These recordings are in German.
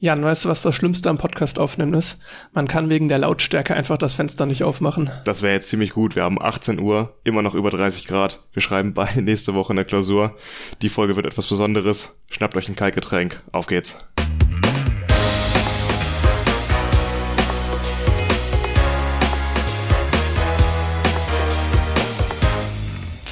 Jan, weißt du, was das Schlimmste am Podcast aufnehmen ist? Man kann wegen der Lautstärke einfach das Fenster nicht aufmachen. Das wäre jetzt ziemlich gut. Wir haben 18 Uhr, immer noch über 30 Grad. Wir schreiben beide nächste Woche in der Klausur. Die Folge wird etwas Besonderes. Schnappt euch ein Kaltgetränk. Auf geht's.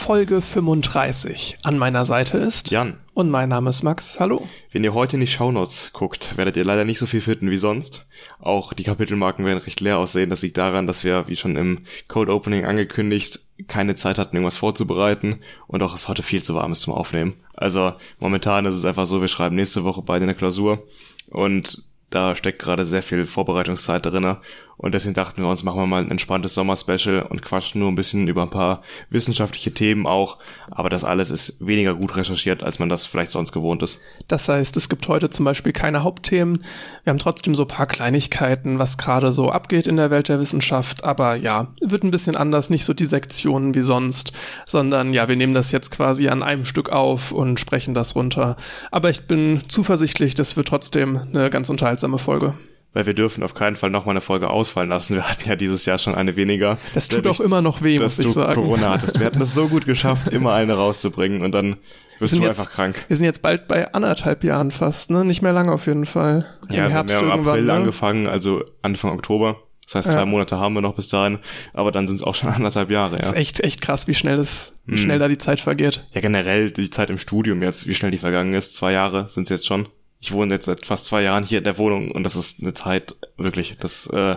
Folge 35. An meiner Seite ist Jan. Und mein Name ist Max. Hallo. Wenn ihr heute in die Shownotes guckt, werdet ihr leider nicht so viel finden wie sonst. Auch die Kapitelmarken werden recht leer aussehen. Das liegt daran, dass wir, wie schon im Cold Opening angekündigt, keine Zeit hatten, irgendwas vorzubereiten und auch es heute viel zu warm ist zum Aufnehmen. Also momentan ist es einfach so, wir schreiben nächste Woche beide eine Klausur und da steckt gerade sehr viel Vorbereitungszeit drinne und deswegen dachten wir uns, machen wir mal ein entspanntes Sommerspecial und quatschen nur ein bisschen über ein paar wissenschaftliche Themen auch. Aber das alles ist weniger gut recherchiert, als man das vielleicht sonst gewohnt ist. Das heißt, es gibt heute zum Beispiel keine Hauptthemen. Wir haben trotzdem so paar Kleinigkeiten, was gerade so abgeht in der Welt der Wissenschaft. Aber ja, wird ein bisschen anders, nicht so die Sektionen wie sonst, sondern ja, wir nehmen das jetzt quasi an einem Stück auf und sprechen das runter. Aber ich bin zuversichtlich, das wird trotzdem eine ganz unterhaltsame Folge weil wir dürfen auf keinen Fall nochmal eine Folge ausfallen lassen. Wir hatten ja dieses Jahr schon eine weniger. Das tut auch immer noch weh, muss ich sagen. Corona hattest. Wir hatten es so gut geschafft, immer eine rauszubringen und dann wirst du jetzt, einfach krank. Wir sind jetzt bald bei anderthalb Jahren fast, ne? Nicht mehr lange auf jeden Fall. Im ja, Herbst wir haben im April ne? angefangen, also Anfang Oktober. Das heißt, zwei ja. Monate haben wir noch bis dahin, aber dann sind es auch schon anderthalb Jahre. Ja. Das ist echt, echt krass, wie schnell das, wie hm. schnell da die Zeit vergeht. Ja, generell die Zeit im Studium jetzt, wie schnell die vergangen ist. Zwei Jahre sind es jetzt schon ich wohne jetzt seit fast zwei Jahren hier in der Wohnung und das ist eine Zeit, wirklich, das äh,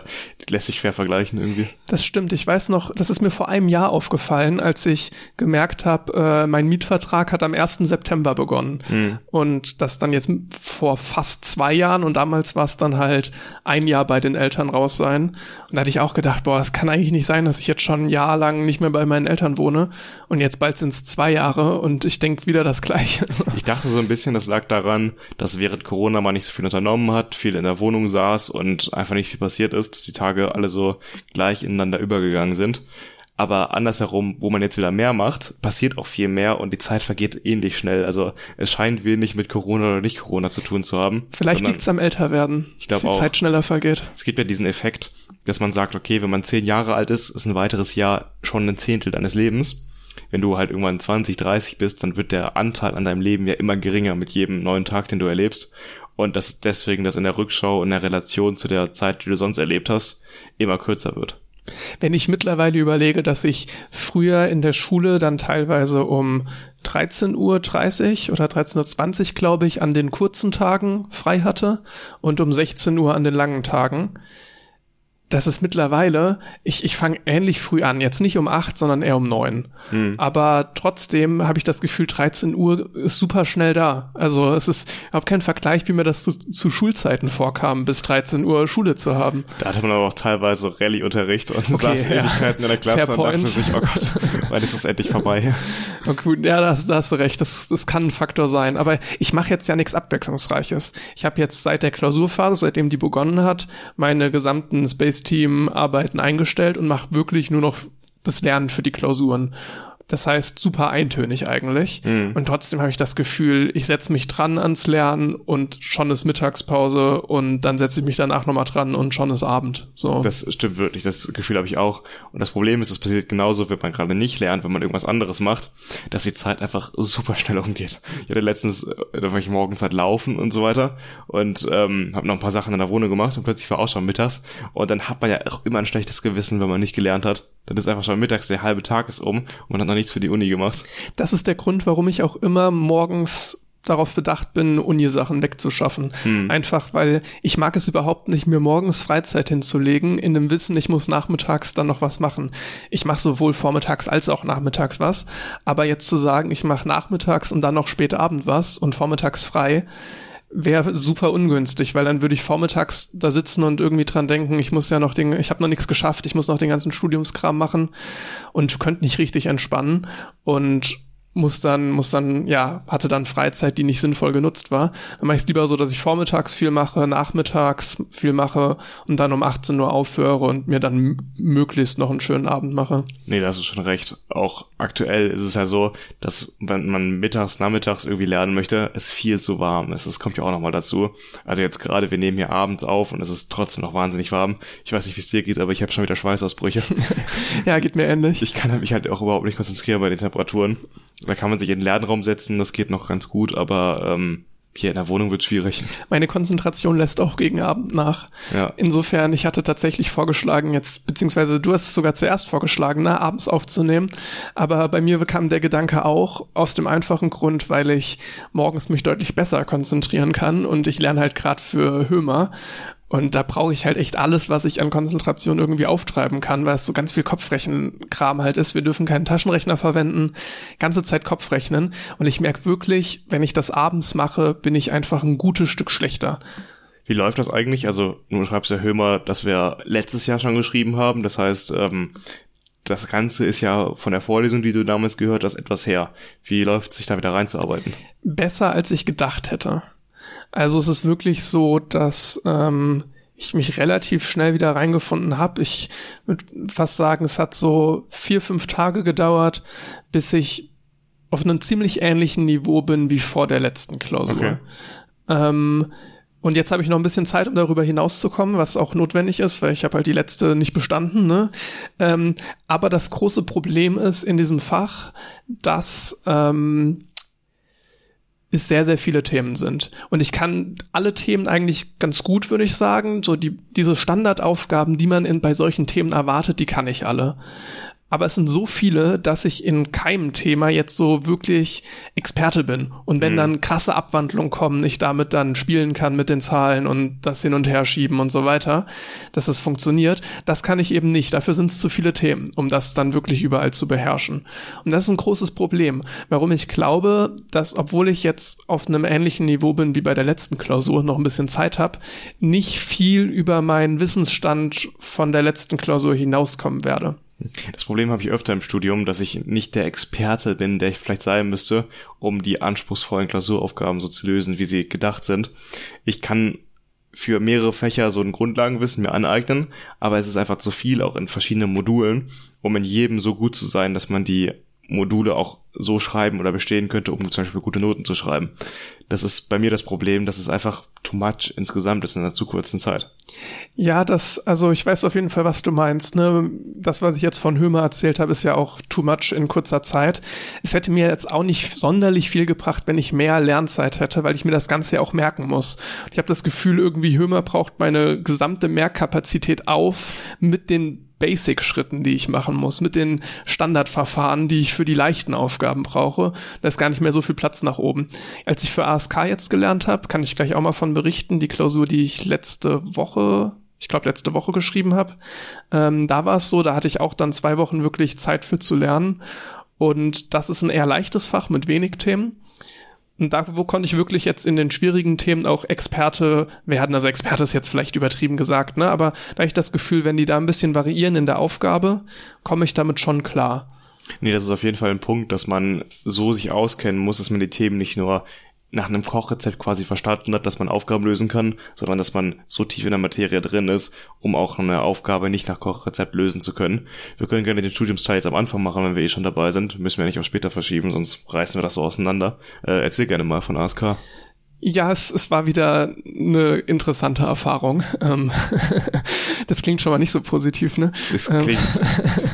lässt sich schwer vergleichen irgendwie. Das stimmt. Ich weiß noch, das ist mir vor einem Jahr aufgefallen, als ich gemerkt habe, äh, mein Mietvertrag hat am 1. September begonnen. Mhm. Und das dann jetzt vor fast zwei Jahren und damals war es dann halt ein Jahr bei den Eltern raus sein. Und da hatte ich auch gedacht, boah, es kann eigentlich nicht sein, dass ich jetzt schon ein Jahr lang nicht mehr bei meinen Eltern wohne. Und jetzt bald sind es zwei Jahre und ich denke wieder das Gleiche. Ich dachte so ein bisschen, das lag daran, dass während Corona mal nicht so viel unternommen hat, viel in der Wohnung saß und einfach nicht viel passiert ist, dass die Tage alle so gleich ineinander übergegangen sind. Aber andersherum, wo man jetzt wieder mehr macht, passiert auch viel mehr und die Zeit vergeht ähnlich schnell. Also es scheint wenig mit Corona oder nicht Corona zu tun zu haben. Vielleicht liegt es am Älterwerden, ich dass die auch, Zeit schneller vergeht. Es gibt ja diesen Effekt, dass man sagt, okay, wenn man zehn Jahre alt ist, ist ein weiteres Jahr schon ein Zehntel deines Lebens. Wenn du halt irgendwann 20, 30 bist, dann wird der Anteil an deinem Leben ja immer geringer mit jedem neuen Tag, den du erlebst. Und dass deswegen das in der Rückschau in der Relation zu der Zeit, die du sonst erlebt hast, immer kürzer wird. Wenn ich mittlerweile überlege, dass ich früher in der Schule dann teilweise um 13.30 Uhr oder 13.20 Uhr, glaube ich, an den kurzen Tagen frei hatte und um 16 Uhr an den langen Tagen, das ist mittlerweile, ich, ich fange ähnlich früh an, jetzt nicht um acht, sondern eher um neun. Hm. Aber trotzdem habe ich das Gefühl, 13 Uhr ist super schnell da. Also es ist überhaupt kein Vergleich, wie mir das zu, zu Schulzeiten vorkam, bis 13 Uhr Schule zu haben. Da hatte man aber auch teilweise Rallye-Unterricht und okay, saß ja. Ewigkeiten in der Klasse und dachte sich, oh Gott, wann ist das endlich vorbei? Okay, ja, da hast, da hast du recht, das, das kann ein Faktor sein. Aber ich mache jetzt ja nichts Abwechslungsreiches. Ich habe jetzt seit der Klausurphase, seitdem die begonnen hat, meine gesamten Space Team-Arbeiten eingestellt und mache wirklich nur noch das Lernen für die Klausuren. Das heißt, super eintönig eigentlich. Mhm. Und trotzdem habe ich das Gefühl, ich setze mich dran ans Lernen und schon ist Mittagspause und dann setze ich mich danach nochmal dran und schon ist Abend. So. Das stimmt wirklich, das Gefühl habe ich auch. Und das Problem ist, es passiert genauso, wenn man gerade nicht lernt, wenn man irgendwas anderes macht, dass die Zeit einfach super schnell umgeht. Ich hatte letztens, äh, da war ich morgens halt laufen und so weiter und ähm, habe noch ein paar Sachen in der Wohnung gemacht und plötzlich war auch schon mittags. Und dann hat man ja auch immer ein schlechtes Gewissen, wenn man nicht gelernt hat. Dann ist einfach schon mittags, der halbe Tag ist um und man hat noch nichts für die Uni gemacht. Das ist der Grund, warum ich auch immer morgens darauf bedacht bin, Uni-Sachen wegzuschaffen. Hm. Einfach, weil ich mag es überhaupt nicht, mir morgens Freizeit hinzulegen, in dem Wissen, ich muss nachmittags dann noch was machen. Ich mache sowohl vormittags als auch nachmittags was, aber jetzt zu sagen, ich mache nachmittags und dann noch spät Abend was und vormittags frei, wäre super ungünstig, weil dann würde ich vormittags da sitzen und irgendwie dran denken, ich muss ja noch den, ich habe noch nichts geschafft, ich muss noch den ganzen Studiumskram machen und könnte nicht richtig entspannen. Und muss dann, muss dann, ja, hatte dann Freizeit, die nicht sinnvoll genutzt war. Dann mache ich es lieber so, dass ich vormittags viel mache, nachmittags viel mache und dann um 18 Uhr aufhöre und mir dann möglichst noch einen schönen Abend mache. Nee, da hast du schon recht. Auch aktuell ist es ja so, dass wenn man mittags, nachmittags irgendwie lernen möchte, es viel zu warm ist. Das kommt ja auch nochmal dazu. Also jetzt gerade, wir nehmen hier abends auf und es ist trotzdem noch wahnsinnig warm. Ich weiß nicht, wie es dir geht, aber ich habe schon wieder Schweißausbrüche. ja, geht mir ähnlich. Ich kann mich halt auch überhaupt nicht konzentrieren bei den Temperaturen. Da kann man sich in den Lernraum setzen, das geht noch ganz gut, aber ähm, hier in der Wohnung wird schwierig. Meine Konzentration lässt auch gegen Abend nach. Ja. Insofern, ich hatte tatsächlich vorgeschlagen, jetzt, beziehungsweise du hast es sogar zuerst vorgeschlagen, ne, abends aufzunehmen. Aber bei mir kam der Gedanke auch aus dem einfachen Grund, weil ich morgens mich deutlich besser konzentrieren kann und ich lerne halt gerade für Hömer. Und da brauche ich halt echt alles, was ich an Konzentration irgendwie auftreiben kann, weil es so ganz viel Kopfrechenkram halt ist. Wir dürfen keinen Taschenrechner verwenden, ganze Zeit Kopfrechnen. Und ich merke wirklich, wenn ich das abends mache, bin ich einfach ein gutes Stück schlechter. Wie läuft das eigentlich? Also, du schreibst ja Hömer, dass wir letztes Jahr schon geschrieben haben. Das heißt, ähm, das Ganze ist ja von der Vorlesung, die du damals gehört hast, etwas her. Wie läuft es sich da wieder reinzuarbeiten? Besser, als ich gedacht hätte. Also es ist wirklich so, dass ähm, ich mich relativ schnell wieder reingefunden habe. Ich würde fast sagen, es hat so vier, fünf Tage gedauert, bis ich auf einem ziemlich ähnlichen Niveau bin wie vor der letzten Klausur. Okay. Ähm, und jetzt habe ich noch ein bisschen Zeit, um darüber hinauszukommen, was auch notwendig ist, weil ich habe halt die letzte nicht bestanden. Ne? Ähm, aber das große Problem ist in diesem Fach, dass ähm, es sehr, sehr viele Themen sind. Und ich kann alle Themen eigentlich ganz gut, würde ich sagen. So die, diese Standardaufgaben, die man in, bei solchen Themen erwartet, die kann ich alle aber es sind so viele, dass ich in keinem Thema jetzt so wirklich Experte bin. Und wenn mhm. dann krasse Abwandlungen kommen, ich damit dann spielen kann mit den Zahlen und das hin und her schieben und so weiter, dass es funktioniert, das kann ich eben nicht. Dafür sind es zu viele Themen, um das dann wirklich überall zu beherrschen. Und das ist ein großes Problem, warum ich glaube, dass obwohl ich jetzt auf einem ähnlichen Niveau bin wie bei der letzten Klausur, noch ein bisschen Zeit habe, nicht viel über meinen Wissensstand von der letzten Klausur hinauskommen werde. Das Problem habe ich öfter im Studium, dass ich nicht der Experte bin, der ich vielleicht sein müsste, um die anspruchsvollen Klausuraufgaben so zu lösen, wie sie gedacht sind. Ich kann für mehrere Fächer so ein Grundlagenwissen mir aneignen, aber es ist einfach zu viel, auch in verschiedenen Modulen, um in jedem so gut zu sein, dass man die Module auch so schreiben oder bestehen könnte, um zum Beispiel gute Noten zu schreiben. Das ist bei mir das Problem, dass es einfach too much insgesamt ist in einer zu kurzen Zeit. Ja, das, also ich weiß auf jeden Fall, was du meinst. Ne? Das, was ich jetzt von Hömer erzählt habe, ist ja auch too much in kurzer Zeit. Es hätte mir jetzt auch nicht sonderlich viel gebracht, wenn ich mehr Lernzeit hätte, weil ich mir das Ganze ja auch merken muss. Ich habe das Gefühl, irgendwie Hömer braucht meine gesamte Merkkapazität auf mit den Basic-Schritten, die ich machen muss, mit den Standardverfahren, die ich für die leichten Aufgaben brauche. Da ist gar nicht mehr so viel Platz nach oben. Als ich für ASK jetzt gelernt habe, kann ich gleich auch mal von berichten, die Klausur, die ich letzte Woche ich glaube, letzte Woche geschrieben habe. Ähm, da war es so, da hatte ich auch dann zwei Wochen wirklich Zeit für zu lernen. Und das ist ein eher leichtes Fach mit wenig Themen. Und da wo konnte ich wirklich jetzt in den schwierigen Themen auch Experte werden. Also Experte ist jetzt vielleicht übertrieben gesagt, ne? Aber da ich das Gefühl, wenn die da ein bisschen variieren in der Aufgabe, komme ich damit schon klar. Nee, das ist auf jeden Fall ein Punkt, dass man so sich auskennen muss, dass man die Themen nicht nur nach einem Kochrezept quasi verstanden hat, dass man Aufgaben lösen kann, sondern dass man so tief in der Materie drin ist, um auch eine Aufgabe nicht nach Kochrezept lösen zu können. Wir können gerne den Studiumsteil jetzt am Anfang machen, wenn wir eh schon dabei sind. Müssen wir nicht auf später verschieben, sonst reißen wir das so auseinander. Äh, erzähl gerne mal von ASK. Ja, es, es war wieder eine interessante Erfahrung. Ähm, das klingt schon mal nicht so positiv, ne? Es klingt,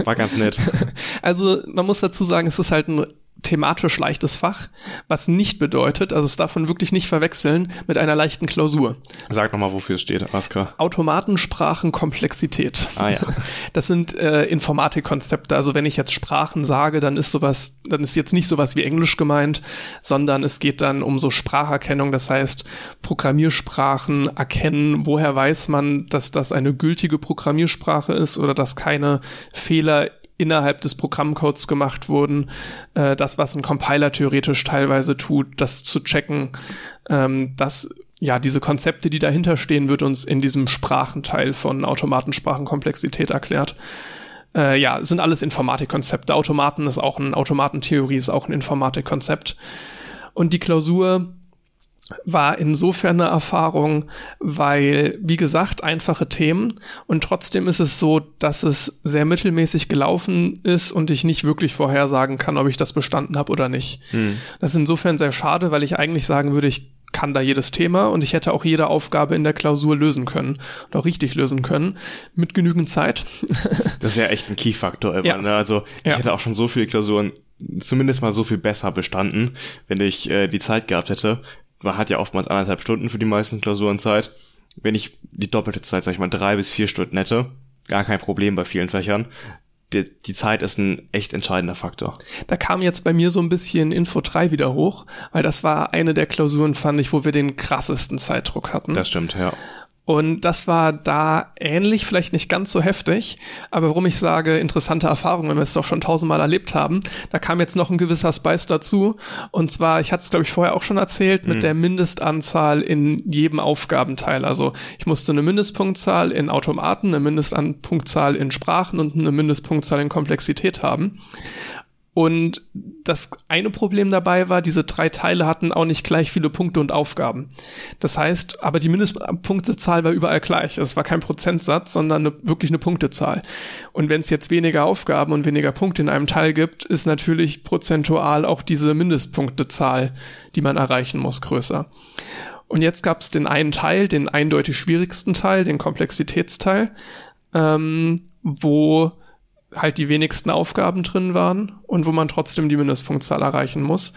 war ganz nett. Also man muss dazu sagen, es ist halt ein thematisch leichtes Fach, was nicht bedeutet, also es darf man wirklich nicht verwechseln mit einer leichten Klausur. Sag nochmal, wofür es steht, Aska. Automatensprachenkomplexität. Ah ja. Das sind äh, Informatikkonzepte. Also wenn ich jetzt Sprachen sage, dann ist sowas, dann ist jetzt nicht sowas wie Englisch gemeint, sondern es geht dann um so Spracherkennung, das heißt Programmiersprachen erkennen, woher weiß man, dass das eine gültige Programmiersprache ist oder dass keine Fehler innerhalb des Programmcodes gemacht wurden, äh, das, was ein Compiler theoretisch teilweise tut, das zu checken, ähm, dass ja, diese Konzepte, die dahinter stehen, wird uns in diesem Sprachenteil von Automatensprachenkomplexität erklärt. Äh, ja, sind alles Informatikkonzepte. Automaten ist auch ein, Automatentheorie ist auch ein Informatikkonzept. Und die Klausur war insofern eine Erfahrung, weil, wie gesagt, einfache Themen und trotzdem ist es so, dass es sehr mittelmäßig gelaufen ist und ich nicht wirklich vorhersagen kann, ob ich das bestanden habe oder nicht. Hm. Das ist insofern sehr schade, weil ich eigentlich sagen würde, ich kann da jedes Thema und ich hätte auch jede Aufgabe in der Klausur lösen können und auch richtig lösen können mit genügend Zeit. das ist ja echt ein Key-Faktor immer. Ja. Ne? Also ich ja. hätte auch schon so viele Klausuren zumindest mal so viel besser bestanden, wenn ich äh, die Zeit gehabt hätte man hat ja oftmals anderthalb Stunden für die meisten Klausuren Zeit. Wenn ich die doppelte Zeit, sag ich mal, drei bis vier Stunden hätte, gar kein Problem bei vielen Fächern. Die, die Zeit ist ein echt entscheidender Faktor. Da kam jetzt bei mir so ein bisschen Info 3 wieder hoch, weil das war eine der Klausuren, fand ich, wo wir den krassesten Zeitdruck hatten. Das stimmt, ja. Und das war da ähnlich, vielleicht nicht ganz so heftig, aber warum ich sage, interessante Erfahrung, wenn wir es doch schon tausendmal erlebt haben, da kam jetzt noch ein gewisser Spice dazu. Und zwar, ich hatte es, glaube ich, vorher auch schon erzählt, mit mhm. der Mindestanzahl in jedem Aufgabenteil. Also ich musste eine Mindestpunktzahl in Automaten, eine Mindestpunktzahl in Sprachen und eine Mindestpunktzahl in Komplexität haben. Und das eine Problem dabei war, diese drei Teile hatten auch nicht gleich viele Punkte und Aufgaben. Das heißt, aber die Mindestpunktezahl war überall gleich. Es war kein Prozentsatz, sondern eine, wirklich eine Punktezahl. Und wenn es jetzt weniger Aufgaben und weniger Punkte in einem Teil gibt, ist natürlich prozentual auch diese Mindestpunktezahl, die man erreichen muss, größer. Und jetzt gab es den einen Teil, den eindeutig schwierigsten Teil, den Komplexitätsteil, ähm, wo halt die wenigsten Aufgaben drin waren und wo man trotzdem die Mindestpunktzahl erreichen muss.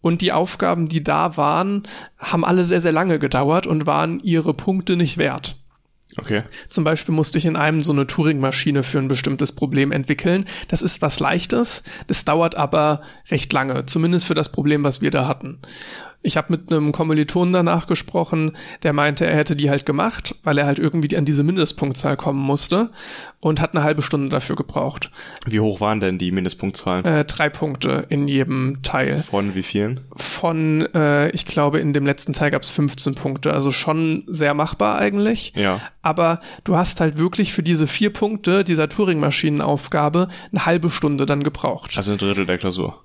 Und die Aufgaben, die da waren, haben alle sehr, sehr lange gedauert und waren ihre Punkte nicht wert. Okay. Zum Beispiel musste ich in einem so eine Turing-Maschine für ein bestimmtes Problem entwickeln. Das ist was Leichtes, das dauert aber recht lange, zumindest für das Problem, was wir da hatten. Ich habe mit einem Kommilitonen danach gesprochen, der meinte, er hätte die halt gemacht, weil er halt irgendwie an diese Mindestpunktzahl kommen musste und hat eine halbe Stunde dafür gebraucht. Wie hoch waren denn die Mindestpunktzahlen? Äh, drei Punkte in jedem Teil. Von wie vielen? Von, äh, ich glaube, in dem letzten Teil gab es 15 Punkte, also schon sehr machbar eigentlich. Ja. Aber du hast halt wirklich für diese vier Punkte dieser Turing-Maschinenaufgabe eine halbe Stunde dann gebraucht. Also ein Drittel der Klausur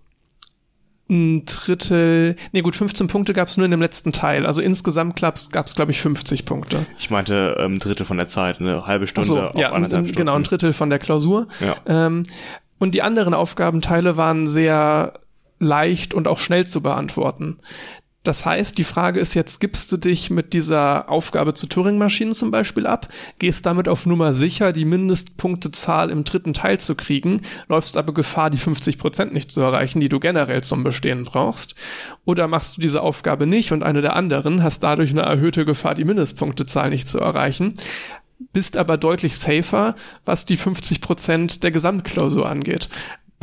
ein Drittel, nee gut, 15 Punkte gab es nur in dem letzten Teil. Also insgesamt gab es, glaube ich, 50 Punkte. Ich meinte ein ähm, Drittel von der Zeit, eine halbe Stunde so, auf ja, anderthalb Stunden. Genau, ein Drittel von der Klausur. Ja. Ähm, und die anderen Aufgabenteile waren sehr leicht und auch schnell zu beantworten. Das heißt, die Frage ist jetzt, gibst du dich mit dieser Aufgabe zu Turing-Maschinen zum Beispiel ab, gehst damit auf Nummer sicher, die Mindestpunktezahl im dritten Teil zu kriegen, läufst aber Gefahr, die 50 Prozent nicht zu erreichen, die du generell zum Bestehen brauchst, oder machst du diese Aufgabe nicht und eine der anderen hast dadurch eine erhöhte Gefahr, die Mindestpunktezahl nicht zu erreichen, bist aber deutlich safer, was die 50 Prozent der Gesamtklausur angeht.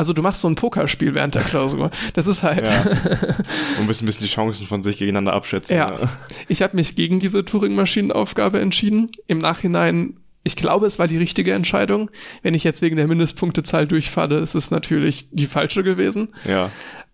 Also du machst so ein Pokerspiel während der Klausur. Das ist halt. Ja. Und müssen ein bisschen die Chancen von sich gegeneinander abschätzen. Ja. ja. Ich habe mich gegen diese Turing-Maschinenaufgabe entschieden. Im Nachhinein, ich glaube, es war die richtige Entscheidung. Wenn ich jetzt wegen der Mindestpunktezahl durchfalle, ist es natürlich die falsche gewesen. Ja.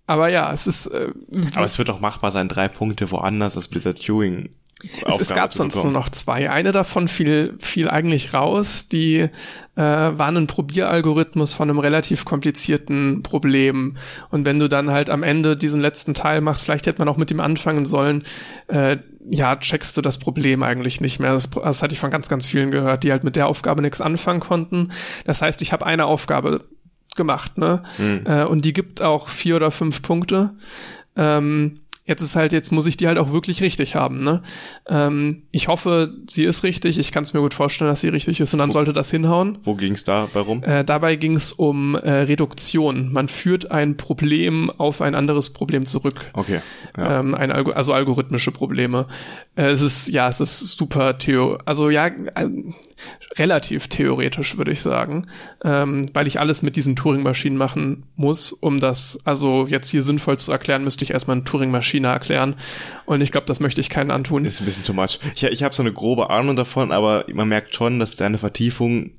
Aber ja, es ist. Äh, Aber es wird auch machbar sein, drei Punkte woanders als Blizzard Turing es, es, gab sonst nur noch zwei. Eine davon fiel, fiel eigentlich raus. Die äh, waren ein Probieralgorithmus von einem relativ komplizierten Problem. Und wenn du dann halt am Ende diesen letzten Teil machst, vielleicht hätte man auch mit ihm anfangen sollen, äh, ja, checkst du das Problem eigentlich nicht mehr. Das, das hatte ich von ganz, ganz vielen gehört, die halt mit der Aufgabe nichts anfangen konnten. Das heißt, ich habe eine Aufgabe gemacht, ne? Mhm. Äh, und die gibt auch vier oder fünf Punkte. Ähm, Jetzt ist halt, jetzt muss ich die halt auch wirklich richtig haben. Ne? Ähm, ich hoffe, sie ist richtig. Ich kann es mir gut vorstellen, dass sie richtig ist und dann wo, sollte das hinhauen. Wo ging es dabei rum? Äh, dabei ging es um äh, Reduktion. Man führt ein Problem auf ein anderes Problem zurück. Okay. Ja. Ähm, ein Algo also algorithmische Probleme. Äh, es ist, ja, es ist super Theo. Also ja, äh, relativ theoretisch, würde ich sagen. Ähm, weil ich alles mit diesen Turing-Maschinen machen muss, um das also jetzt hier sinnvoll zu erklären, müsste ich erstmal eine Turing-Maschine China erklären. Und ich glaube, das möchte ich keinen antun. Ist ein bisschen too much. Ich, ich habe so eine grobe Ahnung davon, aber man merkt schon, dass deine Vertiefung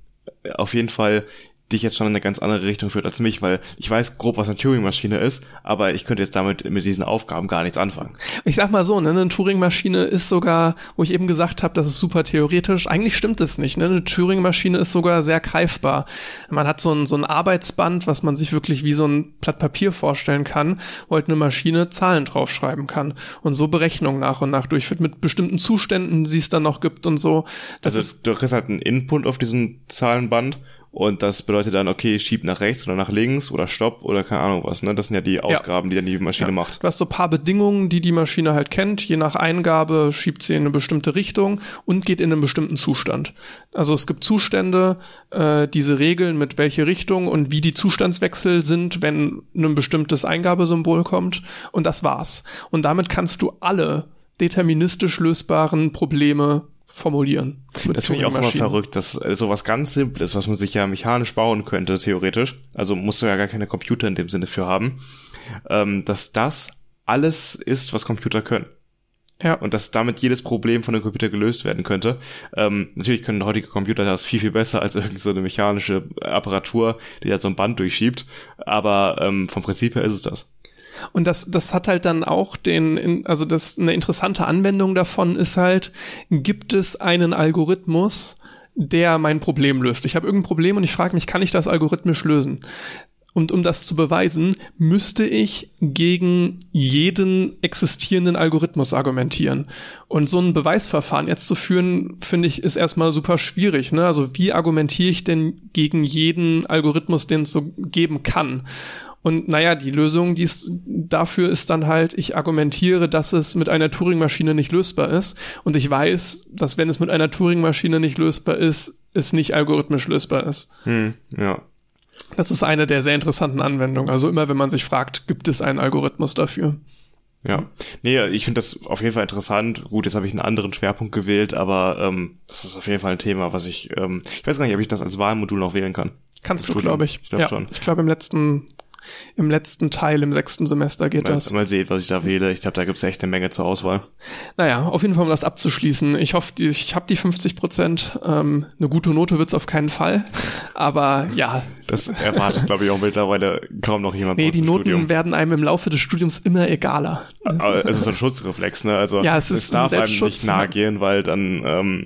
auf jeden Fall dich jetzt schon in eine ganz andere Richtung führt als mich, weil ich weiß grob, was eine Turing-Maschine ist, aber ich könnte jetzt damit mit diesen Aufgaben gar nichts anfangen. Ich sag mal so, ne, eine Turing-Maschine ist sogar, wo ich eben gesagt habe, das ist super theoretisch. Eigentlich stimmt es nicht. Ne? Eine Turing-Maschine ist sogar sehr greifbar. Man hat so ein, so ein Arbeitsband, was man sich wirklich wie so ein Blatt Papier vorstellen kann, wo halt eine Maschine Zahlen draufschreiben kann und so Berechnungen nach und nach durchführt mit bestimmten Zuständen, die es dann noch gibt und so. Das also ist, du kriegst halt einen Input auf diesem Zahlenband und das bedeutet dann, okay, schieb nach rechts oder nach links oder stopp oder keine Ahnung was. Ne? Das sind ja die Ausgaben, ja. die dann die Maschine ja. macht. Du hast so paar Bedingungen, die die Maschine halt kennt. Je nach Eingabe schiebt sie in eine bestimmte Richtung und geht in einen bestimmten Zustand. Also es gibt Zustände, äh, diese Regeln mit welche Richtung und wie die Zustandswechsel sind, wenn ein bestimmtes Eingabesymbol kommt. Und das war's. Und damit kannst du alle deterministisch lösbaren Probleme formulieren. Das finde ich auch immer verrückt, dass äh, sowas ganz Simples, was man sich ja mechanisch bauen könnte, theoretisch, also musst du ja gar keine Computer in dem Sinne für haben, ähm, dass das alles ist, was Computer können. Ja. Und dass damit jedes Problem von dem Computer gelöst werden könnte. Ähm, natürlich können heutige Computer das viel, viel besser als irgendeine so eine mechanische Apparatur, die da so ein Band durchschiebt. Aber ähm, vom Prinzip her ist es das. Und das, das hat halt dann auch den, also das, eine interessante Anwendung davon ist halt, gibt es einen Algorithmus, der mein Problem löst. Ich habe irgendein Problem und ich frage mich, kann ich das algorithmisch lösen? Und um das zu beweisen, müsste ich gegen jeden existierenden Algorithmus argumentieren. Und so ein Beweisverfahren jetzt zu führen, finde ich, ist erstmal super schwierig. Ne? Also wie argumentiere ich denn gegen jeden Algorithmus, den es so geben kann? Und naja, die Lösung die ist, dafür ist dann halt, ich argumentiere, dass es mit einer Turing-Maschine nicht lösbar ist. Und ich weiß, dass wenn es mit einer Turing-Maschine nicht lösbar ist, es nicht algorithmisch lösbar ist. Hm, ja. Das ist eine der sehr interessanten Anwendungen. Also immer, wenn man sich fragt, gibt es einen Algorithmus dafür? Ja, nee, ich finde das auf jeden Fall interessant. Gut, jetzt habe ich einen anderen Schwerpunkt gewählt, aber ähm, das ist auf jeden Fall ein Thema, was ich, ähm, ich weiß gar nicht, ob ich das als Wahlmodul noch wählen kann. Kannst du, glaube ich. Ich glaube ja, schon. Ich glaube, im letzten im letzten Teil, im sechsten Semester geht mal, das. Mal sehen, was ich da wähle. Ich glaube, da gibt's echt eine Menge zur Auswahl. Naja, auf jeden Fall, um das abzuschließen. Ich hoffe, die, ich habe die 50 Prozent. Ähm, eine gute Note wird's auf keinen Fall. Aber ja. Das erwartet, glaube ich, auch mittlerweile kaum noch jemand. Nee, die Noten Studium. werden einem im Laufe des Studiums immer egaler. Aber es ist so ein Schutzreflex, ne? Also ja, es, ist es darf einem nicht nahe gehen, weil dann ähm,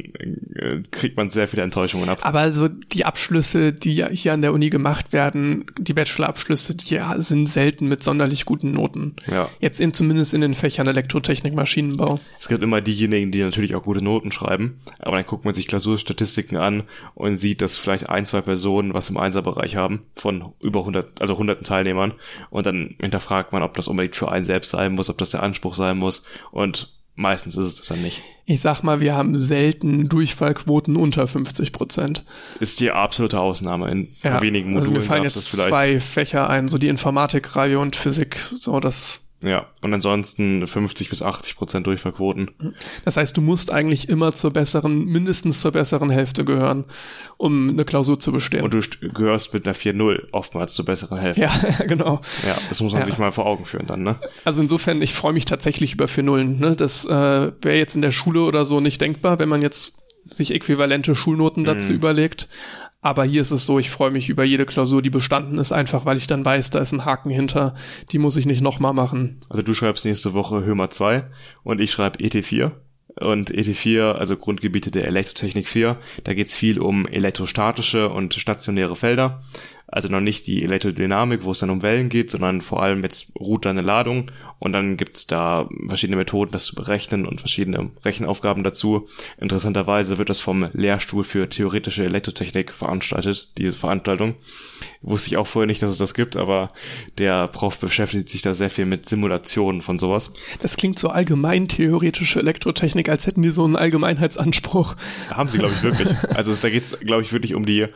kriegt man sehr viele Enttäuschungen ab. Aber also die Abschlüsse, die hier an der Uni gemacht werden, die Bachelorabschlüsse, die sind selten mit sonderlich guten Noten. Ja. Jetzt in, zumindest in den Fächern Elektrotechnik, Maschinenbau. Es gibt immer diejenigen, die natürlich auch gute Noten schreiben, aber dann guckt man sich Klausurstatistiken an und sieht, dass vielleicht ein, zwei Personen was im Einserbereich haben von über 100, also hunderten Teilnehmern und dann hinterfragt man, ob das unbedingt für einen selbst sein muss, ob das der Anspruch sein muss und meistens ist es das dann nicht. Ich sag mal, wir haben selten Durchfallquoten unter 50 Prozent. Ist die absolute Ausnahme. In ja, wenigen Modulen also mir fallen jetzt zwei Fächer ein, so die Informatikreihe und Physik, so das ja, und ansonsten 50 bis 80 Prozent Durchfallquoten. Das heißt, du musst eigentlich immer zur besseren, mindestens zur besseren Hälfte gehören, um eine Klausur zu bestehen. Und du gehörst mit einer 4-0 oftmals zur besseren Hälfte. Ja, genau. Ja, das muss man ja. sich mal vor Augen führen dann, ne? Also insofern, ich freue mich tatsächlich über 4 Nullen. Ne? Das äh, wäre jetzt in der Schule oder so nicht denkbar, wenn man jetzt sich äquivalente Schulnoten dazu mhm. überlegt. Aber hier ist es so, ich freue mich über jede Klausur, die bestanden ist, einfach weil ich dann weiß, da ist ein Haken hinter. Die muss ich nicht nochmal machen. Also du schreibst nächste Woche Hömer 2 und ich schreibe ET4. Und ET4, also Grundgebiete der Elektrotechnik 4, da geht's viel um elektrostatische und stationäre Felder. Also noch nicht die Elektrodynamik, wo es dann um Wellen geht, sondern vor allem jetzt ruht da eine Ladung und dann gibt's da verschiedene Methoden, das zu berechnen und verschiedene Rechenaufgaben dazu. Interessanterweise wird das vom Lehrstuhl für theoretische Elektrotechnik veranstaltet, diese Veranstaltung. Wusste ich auch vorher nicht, dass es das gibt, aber der Prof beschäftigt sich da sehr viel mit Simulationen von sowas. Das klingt so allgemein theoretische Elektrotechnik, als hätten die so einen Allgemeinheitsanspruch. Haben sie, glaube ich, wirklich. Also da geht's, glaube ich, wirklich um die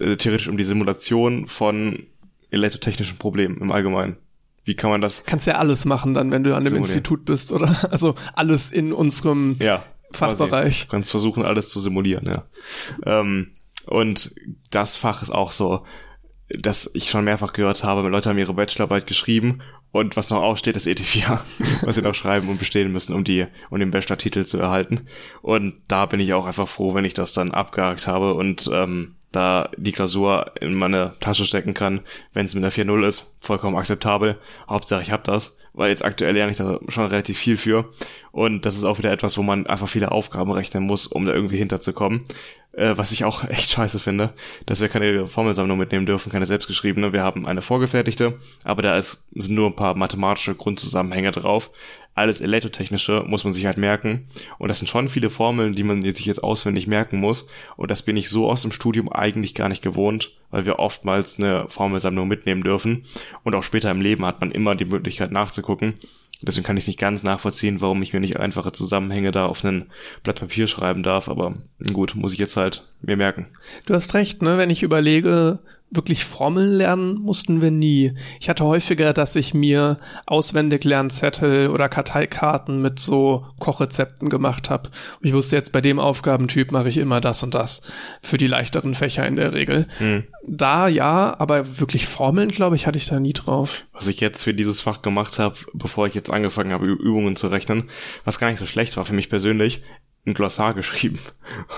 äh, theoretisch um die Simulation von elektrotechnischen Problemen im Allgemeinen. Wie kann man das? Kannst ja alles machen dann, wenn du an dem simulieren. Institut bist, oder? Also alles in unserem ja, Fachbereich. Du kannst versuchen, alles zu simulieren, ja. Ähm, und das Fach ist auch so, dass ich schon mehrfach gehört habe, Leute haben ihre Bachelorarbeit geschrieben und was noch aussteht, ist ET4, was sie noch schreiben und bestehen müssen, um die, um den Bachelor-Titel zu erhalten. Und da bin ich auch einfach froh, wenn ich das dann abgehakt habe und ähm, da die Klausur in meine Tasche stecken kann, wenn es mit einer 4.0 ist, vollkommen akzeptabel. Hauptsache ich habe das, weil jetzt aktuell lerne ich da schon relativ viel für. Und das ist auch wieder etwas, wo man einfach viele Aufgaben rechnen muss, um da irgendwie hinterzukommen. Äh, was ich auch echt scheiße finde, dass wir keine Formelsammlung mitnehmen dürfen, keine selbstgeschriebene. Wir haben eine vorgefertigte, aber da ist, sind nur ein paar mathematische Grundzusammenhänge drauf. Alles Elektrotechnische muss man sich halt merken. Und das sind schon viele Formeln, die man sich jetzt auswendig merken muss. Und das bin ich so aus dem Studium eigentlich gar nicht gewohnt, weil wir oftmals eine Formelsammlung mitnehmen dürfen. Und auch später im Leben hat man immer die Möglichkeit nachzugucken. Deswegen kann ich es nicht ganz nachvollziehen, warum ich mir nicht einfache Zusammenhänge da auf ein Blatt Papier schreiben darf. Aber gut, muss ich jetzt halt mir merken. Du hast recht, ne? Wenn ich überlege, wirklich Formeln lernen mussten wir nie. Ich hatte häufiger, dass ich mir auswendig Lernzettel oder Karteikarten mit so Kochrezepten gemacht habe. Ich wusste jetzt, bei dem Aufgabentyp mache ich immer das und das. Für die leichteren Fächer in der Regel. Hm. Da ja, aber wirklich Formeln, glaube ich, hatte ich da nie drauf. Was ich jetzt für dieses Fach gemacht habe, bevor ich jetzt angefangen habe, Übungen zu rechnen, was gar nicht so schlecht war für mich persönlich, ein Glossar geschrieben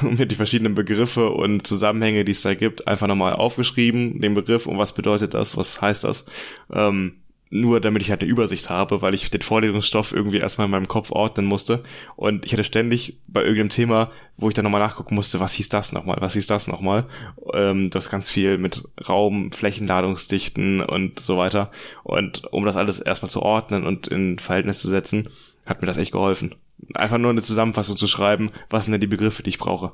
und mir die verschiedenen Begriffe und Zusammenhänge, die es da gibt, einfach nochmal aufgeschrieben, den Begriff und was bedeutet das, was heißt das. Ähm, nur damit ich halt eine Übersicht habe, weil ich den Vorlesungsstoff irgendwie erstmal in meinem Kopf ordnen musste. Und ich hatte ständig bei irgendeinem Thema, wo ich dann nochmal nachgucken musste, was hieß das nochmal, was hieß das nochmal. Ähm, das ganz viel mit Raum, Flächenladungsdichten und so weiter. Und um das alles erstmal zu ordnen und in Verhältnis zu setzen, hat mir das echt geholfen einfach nur eine Zusammenfassung zu schreiben, was sind denn die Begriffe, die ich brauche.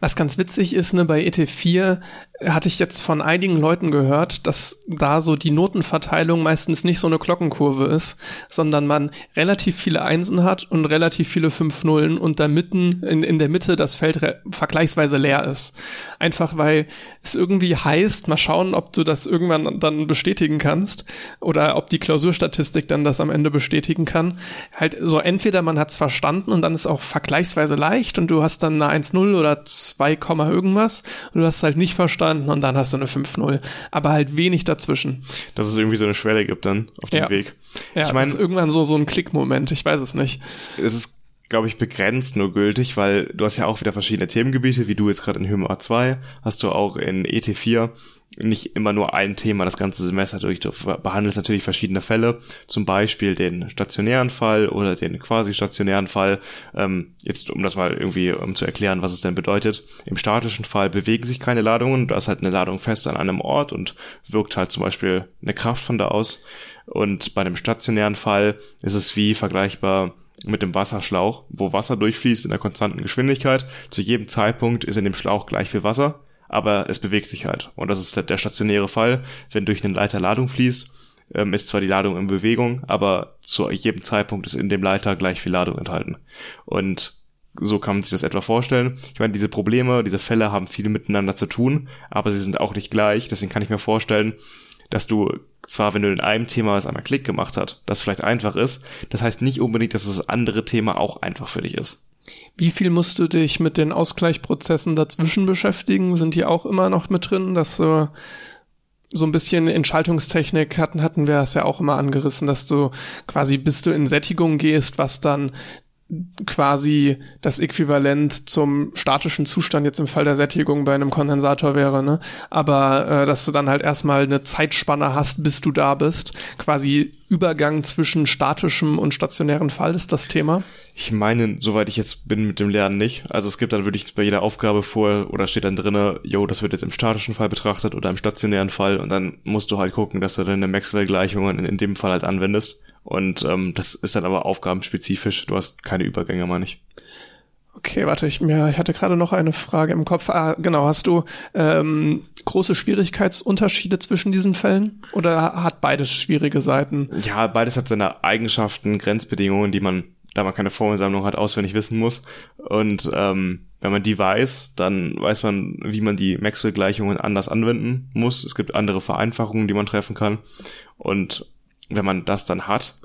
Was ganz witzig ist, ne, bei ET4 hatte ich jetzt von einigen Leuten gehört, dass da so die Notenverteilung meistens nicht so eine Glockenkurve ist, sondern man relativ viele Einsen hat und relativ viele fünf Nullen und da mitten in, in der Mitte das Feld vergleichsweise leer ist. Einfach weil es irgendwie heißt, mal schauen, ob du das irgendwann dann bestätigen kannst oder ob die Klausurstatistik dann das am Ende bestätigen kann. Halt so entweder man hat es verstanden und dann ist auch vergleichsweise leicht und du hast dann eine 1-0 oder 2, irgendwas und du hast halt nicht verstanden und dann hast du eine 5-0. Aber halt wenig dazwischen. Dass es irgendwie so eine Schwelle gibt dann auf dem ja. Weg. Ja, ich meine, irgendwann so, so ein Klickmoment, ich weiß es nicht. Es ist glaube ich, begrenzt nur gültig, weil du hast ja auch wieder verschiedene Themengebiete, wie du jetzt gerade in Hyma 2, hast du auch in ET4 nicht immer nur ein Thema das ganze Semester durch. Du behandelst natürlich verschiedene Fälle, zum Beispiel den stationären Fall oder den quasi stationären Fall. Ähm, jetzt, um das mal irgendwie um zu erklären, was es denn bedeutet. Im statischen Fall bewegen sich keine Ladungen, da ist halt eine Ladung fest an einem Ort und wirkt halt zum Beispiel eine Kraft von da aus. Und bei dem stationären Fall ist es wie vergleichbar mit dem Wasserschlauch, wo Wasser durchfließt in der konstanten Geschwindigkeit. Zu jedem Zeitpunkt ist in dem Schlauch gleich viel Wasser aber es bewegt sich halt. Und das ist der stationäre Fall. Wenn durch einen Leiter Ladung fließt, ähm, ist zwar die Ladung in Bewegung, aber zu jedem Zeitpunkt ist in dem Leiter gleich viel Ladung enthalten. Und so kann man sich das etwa vorstellen. Ich meine, diese Probleme, diese Fälle haben viel miteinander zu tun, aber sie sind auch nicht gleich. Deswegen kann ich mir vorstellen, dass du zwar, wenn du in einem Thema es einmal Klick gemacht hat, das vielleicht einfach ist, das heißt nicht unbedingt, dass das andere Thema auch einfach für dich ist. Wie viel musst du dich mit den Ausgleichprozessen dazwischen beschäftigen? Sind die auch immer noch mit drin, dass du so ein bisschen in Schaltungstechnik hatten, hatten wir es ja auch immer angerissen, dass du quasi bis du in Sättigung gehst, was dann quasi das Äquivalent zum statischen Zustand jetzt im Fall der Sättigung bei einem Kondensator wäre, ne? Aber äh, dass du dann halt erstmal eine Zeitspanne hast, bis du da bist. Quasi Übergang zwischen statischem und stationären Fall ist das Thema. Ich meine, soweit ich jetzt bin mit dem Lernen nicht. Also es gibt dann wirklich bei jeder Aufgabe vor oder steht dann drinne, yo, das wird jetzt im statischen Fall betrachtet oder im stationären Fall und dann musst du halt gucken, dass du deine Maxwell-Gleichungen in, in dem Fall halt anwendest. Und ähm, das ist dann aber aufgabenspezifisch. Du hast keine Übergänge, meine ich. Okay, warte, ich, mir, ich hatte gerade noch eine Frage im Kopf. Ah, genau, hast du ähm, große Schwierigkeitsunterschiede zwischen diesen Fällen oder hat beides schwierige Seiten? Ja, beides hat seine Eigenschaften, Grenzbedingungen, die man, da man keine Formelsammlung hat, auswendig wissen muss. Und ähm, wenn man die weiß, dann weiß man, wie man die Maxwell-Gleichungen anders anwenden muss. Es gibt andere Vereinfachungen, die man treffen kann. Und wenn man das dann hat,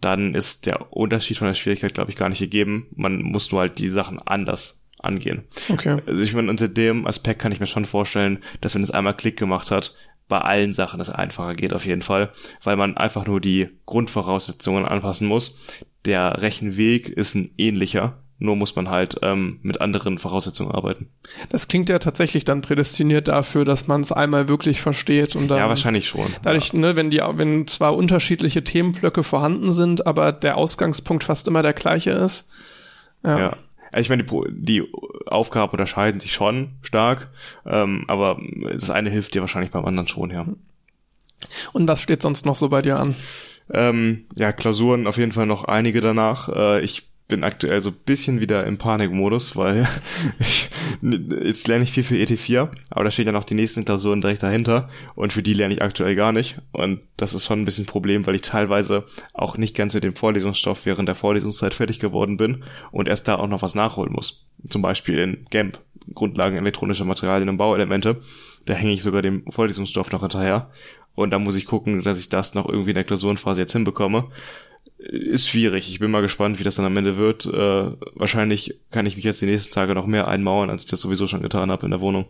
dann ist der Unterschied von der Schwierigkeit, glaube ich, gar nicht gegeben. Man muss nur halt die Sachen anders angehen. Okay. Also ich meine, unter dem Aspekt kann ich mir schon vorstellen, dass wenn es einmal Klick gemacht hat, bei allen Sachen es einfacher geht auf jeden Fall, weil man einfach nur die Grundvoraussetzungen anpassen muss. Der Rechenweg ist ein ähnlicher, Nur muss man halt ähm, mit anderen Voraussetzungen arbeiten. Das klingt ja tatsächlich dann prädestiniert dafür, dass man es einmal wirklich versteht und dann. Ja, wahrscheinlich schon. Dadurch, ja. ne, wenn die, wenn zwar unterschiedliche Themenblöcke vorhanden sind, aber der Ausgangspunkt fast immer der gleiche ist. Ja. ja. Also ich meine, die, die Aufgaben unterscheiden sich schon stark, ähm, aber das eine hilft dir wahrscheinlich beim anderen schon, ja. Und was steht sonst noch so bei dir an? Ähm, ja, Klausuren auf jeden Fall noch einige danach. Äh, ich bin aktuell so bisschen wieder im Panikmodus, weil ich, jetzt lerne ich viel für ET4, aber da stehen ja noch die nächsten Klausuren direkt dahinter und für die lerne ich aktuell gar nicht. Und das ist schon ein bisschen ein Problem, weil ich teilweise auch nicht ganz mit dem Vorlesungsstoff während der Vorlesungszeit fertig geworden bin und erst da auch noch was nachholen muss. Zum Beispiel in GAMP, Grundlagen elektronischer Materialien und Bauelemente, da hänge ich sogar dem Vorlesungsstoff noch hinterher. Und da muss ich gucken, dass ich das noch irgendwie in der Klausurenphase jetzt hinbekomme ist schwierig. Ich bin mal gespannt, wie das dann am Ende wird. Äh, wahrscheinlich kann ich mich jetzt die nächsten Tage noch mehr einmauern, als ich das sowieso schon getan habe in der Wohnung.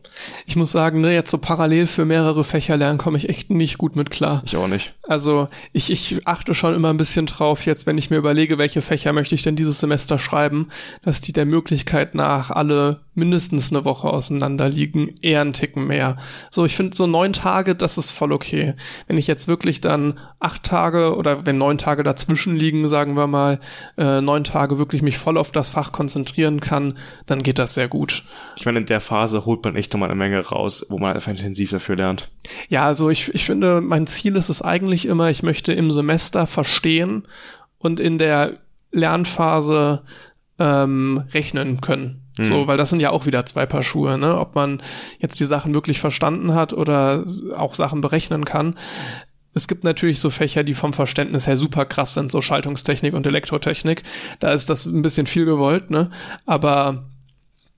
Ich muss sagen, ne, jetzt so parallel für mehrere Fächer lernen, komme ich echt nicht gut mit klar. Ich auch nicht. Also ich, ich achte schon immer ein bisschen drauf, jetzt, wenn ich mir überlege, welche Fächer möchte ich denn dieses Semester schreiben, dass die der Möglichkeit nach alle mindestens eine Woche auseinander liegen, eher einen Ticken mehr. So, ich finde so neun Tage, das ist voll okay. Wenn ich jetzt wirklich dann acht Tage oder wenn neun Tage dazwischen liegen, sagen wir mal, äh, neun Tage wirklich mich voll auf das Fach konzentrieren kann, dann geht das sehr gut. Ich meine, in der Phase holt man echt nochmal eine Menge raus, wo man einfach intensiv dafür lernt. Ja, also ich, ich finde, mein Ziel ist es eigentlich immer, ich möchte im Semester verstehen und in der Lernphase ähm, rechnen können. Mhm. So, weil das sind ja auch wieder zwei Paar Schuhe, ne? Ob man jetzt die Sachen wirklich verstanden hat oder auch Sachen berechnen kann. Es gibt natürlich so Fächer, die vom Verständnis her super krass sind, so Schaltungstechnik und Elektrotechnik. Da ist das ein bisschen viel gewollt, ne? Aber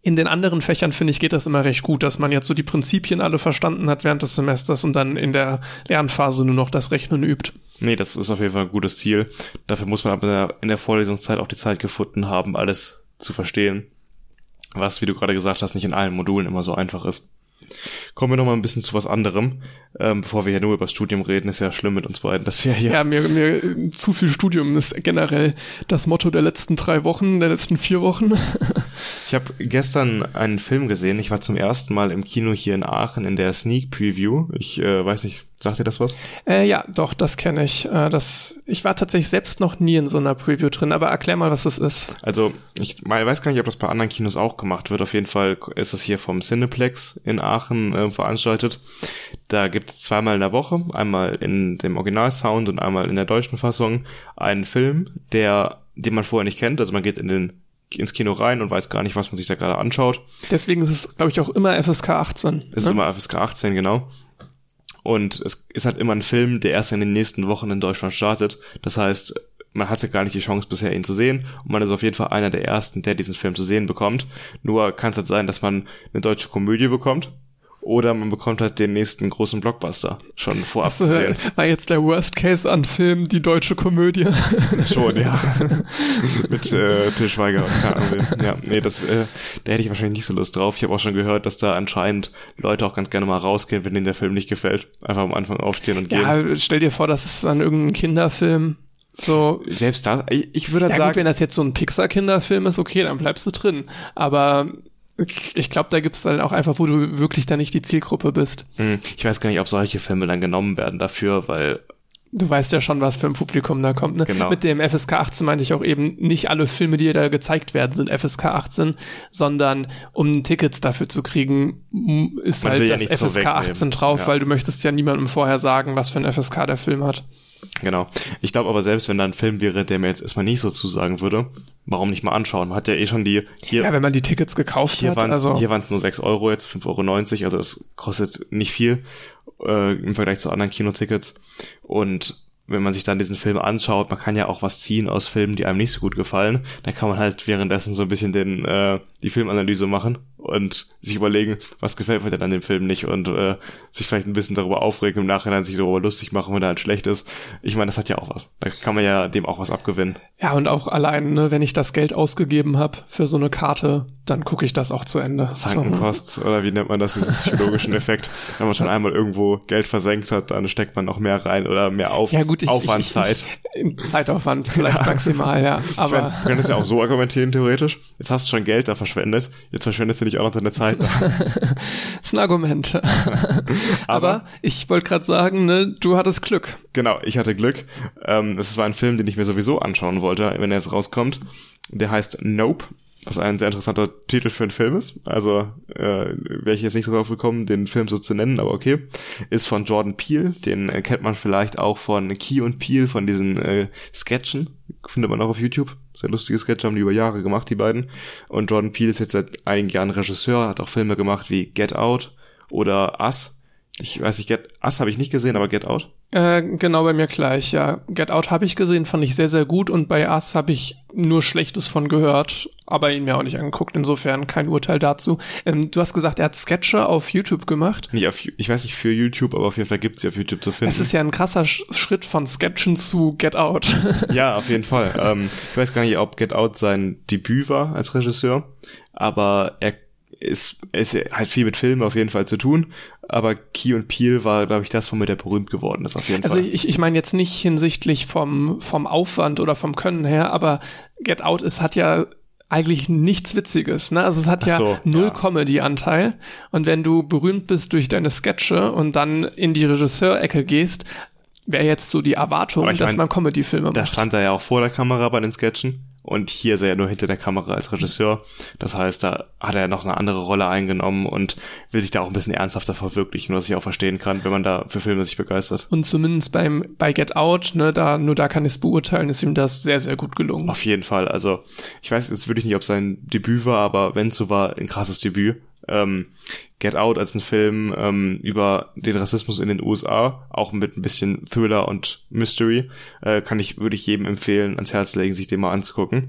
in den anderen Fächern, finde ich, geht das immer recht gut, dass man jetzt so die Prinzipien alle verstanden hat während des Semesters und dann in der Lernphase nur noch das Rechnen übt. Nee, das ist auf jeden Fall ein gutes Ziel. Dafür muss man aber in der Vorlesungszeit auch die Zeit gefunden haben, alles zu verstehen. Was, wie du gerade gesagt hast, nicht in allen Modulen immer so einfach ist. Kommen wir noch mal ein bisschen zu was anderem, ähm, bevor wir hier nur über das Studium reden, ist ja schlimm mit uns beiden, dass wir hier. Ja, mir, mir zu viel Studium ist generell das Motto der letzten drei Wochen, der letzten vier Wochen. ich habe gestern einen Film gesehen. Ich war zum ersten Mal im Kino hier in Aachen in der Sneak Preview. Ich äh, weiß nicht, Sagt dir das was? Äh, ja, doch, das kenne ich. Äh, das, ich war tatsächlich selbst noch nie in so einer Preview drin, aber erklär mal, was das ist. Also, ich weiß gar nicht, ob das bei anderen Kinos auch gemacht wird. Auf jeden Fall ist das hier vom Cineplex in Aachen äh, veranstaltet. Da gibt es zweimal in der Woche, einmal in dem Originalsound und einmal in der deutschen Fassung, einen Film, der, den man vorher nicht kennt. Also man geht in den ins Kino rein und weiß gar nicht, was man sich da gerade anschaut. Deswegen ist es, glaube ich, auch immer FSK 18. Es ne? ist immer FSK 18, genau. Und es ist halt immer ein Film, der erst in den nächsten Wochen in Deutschland startet. Das heißt, man hatte gar nicht die Chance bisher ihn zu sehen und man ist auf jeden Fall einer der ersten, der diesen Film zu sehen bekommt. Nur kann es halt sein, dass man eine deutsche Komödie bekommt oder man bekommt halt den nächsten großen Blockbuster schon vorab das, zu sehen. War jetzt der Worst Case an Film die deutsche Komödie? schon, ja. Mit äh, Til Schweiger. Ja, nee, das, äh, da hätte ich wahrscheinlich nicht so Lust drauf. Ich habe auch schon gehört, dass da anscheinend Leute auch ganz gerne mal rausgehen, wenn ihnen der Film nicht gefällt. Einfach am Anfang aufstehen und gehen. Ja, stell dir vor, das ist dann irgendein Kinderfilm. So. Selbst da, ich, ich würde halt ja, sagen. Gut, wenn das jetzt so ein Pixar-Kinderfilm ist, okay, dann bleibst du drin. Aber ich glaube, da gibt's dann auch einfach, wo du wirklich da nicht die Zielgruppe bist. Hm, ich weiß gar nicht, ob solche Filme dann genommen werden dafür, weil Du weißt ja schon, was für ein Publikum da kommt. Ne? Genau. Mit dem FSK 18 meinte ich auch eben, nicht alle Filme, die da gezeigt werden, sind FSK 18, sondern um Tickets dafür zu kriegen, ist Man halt das ja FSK 18 drauf, ja. weil du möchtest ja niemandem vorher sagen, was für ein FSK der Film hat. Genau. Ich glaube aber selbst, wenn da ein Film wäre, der mir jetzt erstmal nicht so zusagen würde, warum nicht mal anschauen? Man hat ja eh schon die hier. Ja, wenn man die Tickets gekauft hier hat. Waren's, also. Hier waren es nur 6 Euro, jetzt 5,90 Euro, also es kostet nicht viel äh, im Vergleich zu anderen Kinotickets. Und wenn man sich dann diesen Film anschaut, man kann ja auch was ziehen aus Filmen, die einem nicht so gut gefallen. Da kann man halt währenddessen so ein bisschen den, äh, die Filmanalyse machen und sich überlegen, was gefällt mir denn an dem Film nicht und äh, sich vielleicht ein bisschen darüber aufregen, im Nachhinein sich darüber lustig machen, wenn er halt schlecht ist. Ich meine, das hat ja auch was. Da kann man ja dem auch was abgewinnen. Ja, und auch allein, ne, wenn ich das Geld ausgegeben habe für so eine Karte, dann gucke ich das auch zu Ende. Zankenkost oder wie nennt man das, diesen psychologischen Effekt. Wenn man schon einmal irgendwo Geld versenkt hat, dann steckt man noch mehr rein oder mehr Auf ja, gut, ich, Aufwandzeit. Ich, ich, Zeitaufwand vielleicht ja. maximal, ja. Aber wir können das ja auch so argumentieren, theoretisch. Jetzt hast du schon Geld da verschwendet, jetzt verschwendest du nicht auch noch deine Zeit da. das ist ein Argument. aber, aber, ich wollte gerade sagen, ne, du hattest Glück. Genau, ich hatte Glück. Ähm, es war ein Film, den ich mir sowieso anschauen wollte, wenn er jetzt rauskommt. Der heißt Nope was ein sehr interessanter Titel für einen Film ist. Also äh, wäre ich jetzt nicht so drauf gekommen, den Film so zu nennen, aber okay. Ist von Jordan Peele, den äh, kennt man vielleicht auch von Key und Peele, von diesen äh, Sketchen. Findet man auch auf YouTube. Sehr lustige Sketche haben die über Jahre gemacht, die beiden. Und Jordan Peele ist jetzt seit einigen Jahren Regisseur, hat auch Filme gemacht wie Get Out oder Us ich weiß nicht, Get Us habe ich nicht gesehen, aber Get Out? Äh, genau bei mir gleich, ja. Get Out habe ich gesehen, fand ich sehr, sehr gut und bei Us habe ich nur Schlechtes von gehört, aber ihn mir auch nicht angeguckt, insofern kein Urteil dazu. Ähm, du hast gesagt, er hat Sketche auf YouTube gemacht. Nicht auf, ich weiß nicht für YouTube, aber auf jeden Fall gibt's sie auf YouTube zu finden. Es ist ja ein krasser Schritt von Sketchen zu Get Out. ja, auf jeden Fall. ähm, ich weiß gar nicht, ob Get Out sein Debüt war als Regisseur, aber er ist, ist halt viel mit Filmen auf jeden Fall zu tun, aber Key und Peel war, glaube ich, das, womit er berühmt geworden ist, auf jeden also Fall. Also ich, ich meine jetzt nicht hinsichtlich vom, vom Aufwand oder vom Können her, aber Get Out ist, hat ja eigentlich nichts Witziges, ne? Also es hat ja so, null ja. Comedy-Anteil. Und wenn du berühmt bist durch deine Sketche und dann in die Regisseurecke gehst, wäre jetzt so die Erwartung, dass mein, man Comedy-Filme macht. Da stand er ja auch vor der Kamera bei den Sketchen. Und hier ist er ja nur hinter der Kamera als Regisseur. Das heißt, da hat er noch eine andere Rolle eingenommen und will sich da auch ein bisschen ernsthafter verwirklichen, was ich auch verstehen kann, wenn man da für Filme sich begeistert. Und zumindest beim, bei Get Out, ne, da, nur da kann ich es beurteilen, ist ihm das sehr, sehr gut gelungen. Auf jeden Fall. Also, ich weiß jetzt wirklich nicht, ob sein Debüt war, aber wenn es so war, ein krasses Debüt. Ähm, Get Out als ein Film ähm, über den Rassismus in den USA, auch mit ein bisschen Thriller und Mystery, äh, kann ich würde ich jedem empfehlen, ans Herz legen, sich den mal anzugucken.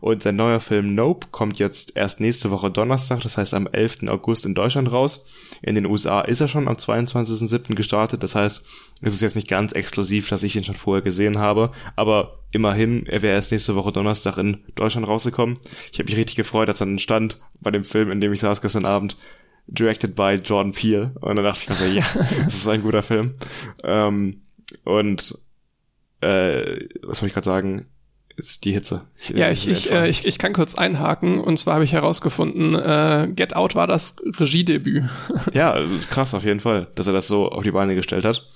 Und sein neuer Film Nope kommt jetzt erst nächste Woche Donnerstag, das heißt am 11. August in Deutschland raus. In den USA ist er schon am 22.07. gestartet, das heißt, es ist jetzt nicht ganz exklusiv, dass ich ihn schon vorher gesehen habe, aber immerhin, er wäre erst nächste Woche Donnerstag in Deutschland rausgekommen. Ich habe mich richtig gefreut, als dann stand bei dem Film, in dem ich saß gestern Abend, directed by Jordan Peele. Und dann dachte ich mir so, ja, das ist ein guter Film. Ähm, und äh, was wollte ich gerade sagen? Ist die Hitze. Ich, ja, ich, ich, äh, ich, ich kann kurz einhaken. Und zwar habe ich herausgefunden, äh, Get Out war das Regiedebüt. ja, krass auf jeden Fall, dass er das so auf die Beine gestellt hat.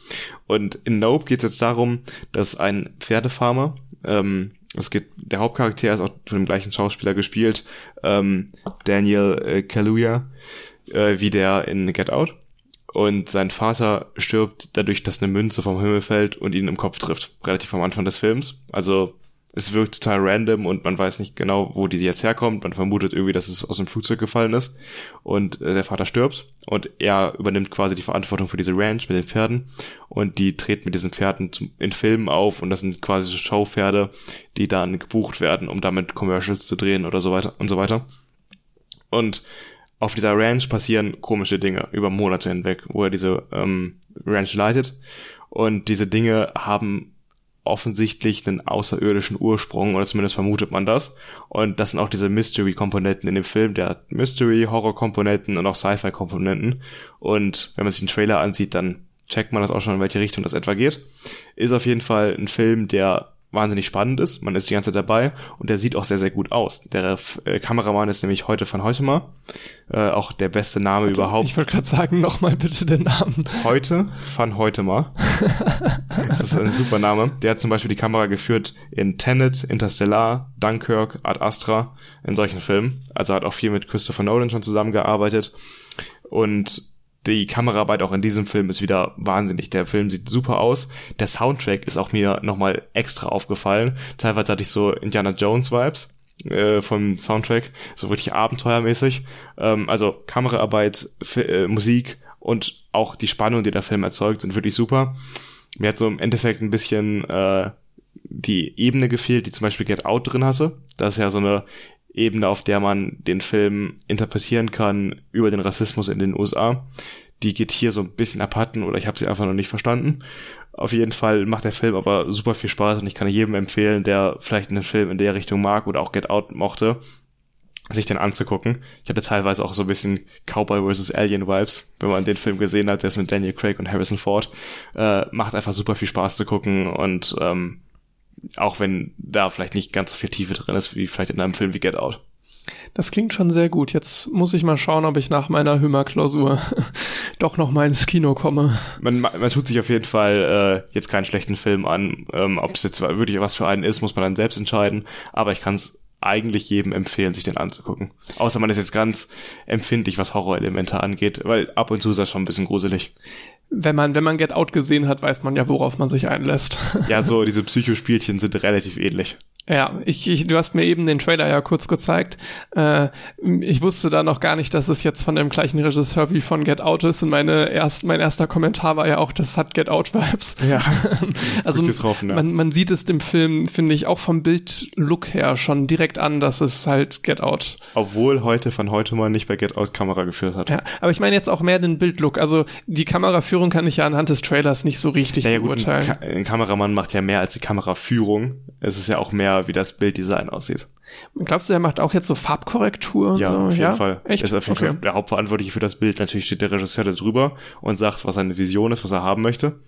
Und in Nope geht es jetzt darum, dass ein Pferdefarmer, ähm, es geht, der Hauptcharakter ist auch von dem gleichen Schauspieler gespielt, ähm, Daniel äh, Kaluuya, äh, wie der in Get Out. Und sein Vater stirbt dadurch, dass eine Münze vom Himmel fällt und ihn im Kopf trifft. Relativ am Anfang des Films. Also es wirkt total random und man weiß nicht genau, wo die jetzt herkommt. Man vermutet irgendwie, dass es aus dem Flugzeug gefallen ist. Und äh, der Vater stirbt und er übernimmt quasi die Verantwortung für diese Ranch mit den Pferden. Und die treten mit diesen Pferden zum, in Filmen auf und das sind quasi so Showpferde, die dann gebucht werden, um damit Commercials zu drehen oder so weiter und so weiter. Und auf dieser Ranch passieren komische Dinge über Monate hinweg, wo er diese ähm, Ranch leitet. Und diese Dinge haben offensichtlich einen außerirdischen Ursprung, oder zumindest vermutet man das. Und das sind auch diese Mystery-Komponenten in dem Film. Der hat Mystery, Horror-Komponenten und auch Sci-Fi-Komponenten. Und wenn man sich den Trailer ansieht, dann checkt man das auch schon, in welche Richtung das etwa geht. Ist auf jeden Fall ein Film, der wahnsinnig spannend ist. Man ist die ganze Zeit dabei und der sieht auch sehr, sehr gut aus. Der äh, Kameramann ist nämlich heute von heute mal. Äh, auch der beste Name Warte, überhaupt. Ich wollte gerade sagen, nochmal bitte den Namen. Heute von heute mal. das ist ein super Name. Der hat zum Beispiel die Kamera geführt in Tenet, Interstellar, Dunkirk, Ad Astra, in solchen Filmen. Also hat auch viel mit Christopher Nolan schon zusammengearbeitet. Und die Kameraarbeit auch in diesem Film ist wieder wahnsinnig. Der Film sieht super aus. Der Soundtrack ist auch mir nochmal extra aufgefallen. Teilweise hatte ich so Indiana Jones Vibes äh, vom Soundtrack, so wirklich abenteuermäßig. Ähm, also Kameraarbeit, F äh, Musik und auch die Spannung, die der Film erzeugt, sind wirklich super. Mir hat so im Endeffekt ein bisschen äh, die Ebene gefehlt, die zum Beispiel Get Out drin hatte. Das ist ja so eine Ebene, auf der man den Film interpretieren kann über den Rassismus in den USA. Die geht hier so ein bisschen abhatten oder ich habe sie einfach noch nicht verstanden. Auf jeden Fall macht der Film aber super viel Spaß und ich kann jedem empfehlen, der vielleicht einen Film in der Richtung mag oder auch Get Out mochte, sich den anzugucken. Ich hatte teilweise auch so ein bisschen Cowboy vs. Alien Vibes, wenn man den Film gesehen hat, der ist mit Daniel Craig und Harrison Ford. Äh, macht einfach super viel Spaß zu gucken und ähm, auch wenn da vielleicht nicht ganz so viel Tiefe drin ist, wie vielleicht in einem Film wie Get Out. Das klingt schon sehr gut. Jetzt muss ich mal schauen, ob ich nach meiner Hümer-Klausur doch noch mal ins Kino komme. Man, man tut sich auf jeden Fall äh, jetzt keinen schlechten Film an. Ähm, ob es jetzt wirklich was für einen ist, muss man dann selbst entscheiden. Aber ich kann es eigentlich jedem empfehlen, sich den anzugucken. Außer man ist jetzt ganz empfindlich, was Horrorelemente angeht, weil ab und zu ist das schon ein bisschen gruselig wenn man, wenn man Get Out gesehen hat, weiß man ja, worauf man sich einlässt. Ja, so diese Psychospielchen sind relativ ähnlich. Ja, ich, ich, du hast mir eben den Trailer ja kurz gezeigt. Äh, ich wusste da noch gar nicht, dass es jetzt von dem gleichen Regisseur wie von Get Out ist. Und meine erst, mein erster Kommentar war ja auch, das hat Get Out Vibes. Ja. also getroffen, ja. man, man sieht es dem Film, finde ich, auch vom Bildlook her schon direkt an, dass es halt Get Out. Obwohl heute von heute mal nicht bei Get Out Kamera geführt hat. Ja, aber ich meine jetzt auch mehr den Bildlook. Also die Kameraführung kann ich ja anhand des Trailers nicht so richtig ja, ja, beurteilen. Gut, ein, Ka ein Kameramann macht ja mehr als die Kameraführung. Es ist ja auch mehr wie das Bilddesign aussieht. Glaubst du, er macht auch jetzt so Farbkorrektur? Ja, so? auf jeden ja? Fall. Echt? ist auf jeden okay. Fall der Hauptverantwortliche für das Bild. Natürlich steht der Regisseur da drüber und sagt, was seine Vision ist, was er haben möchte.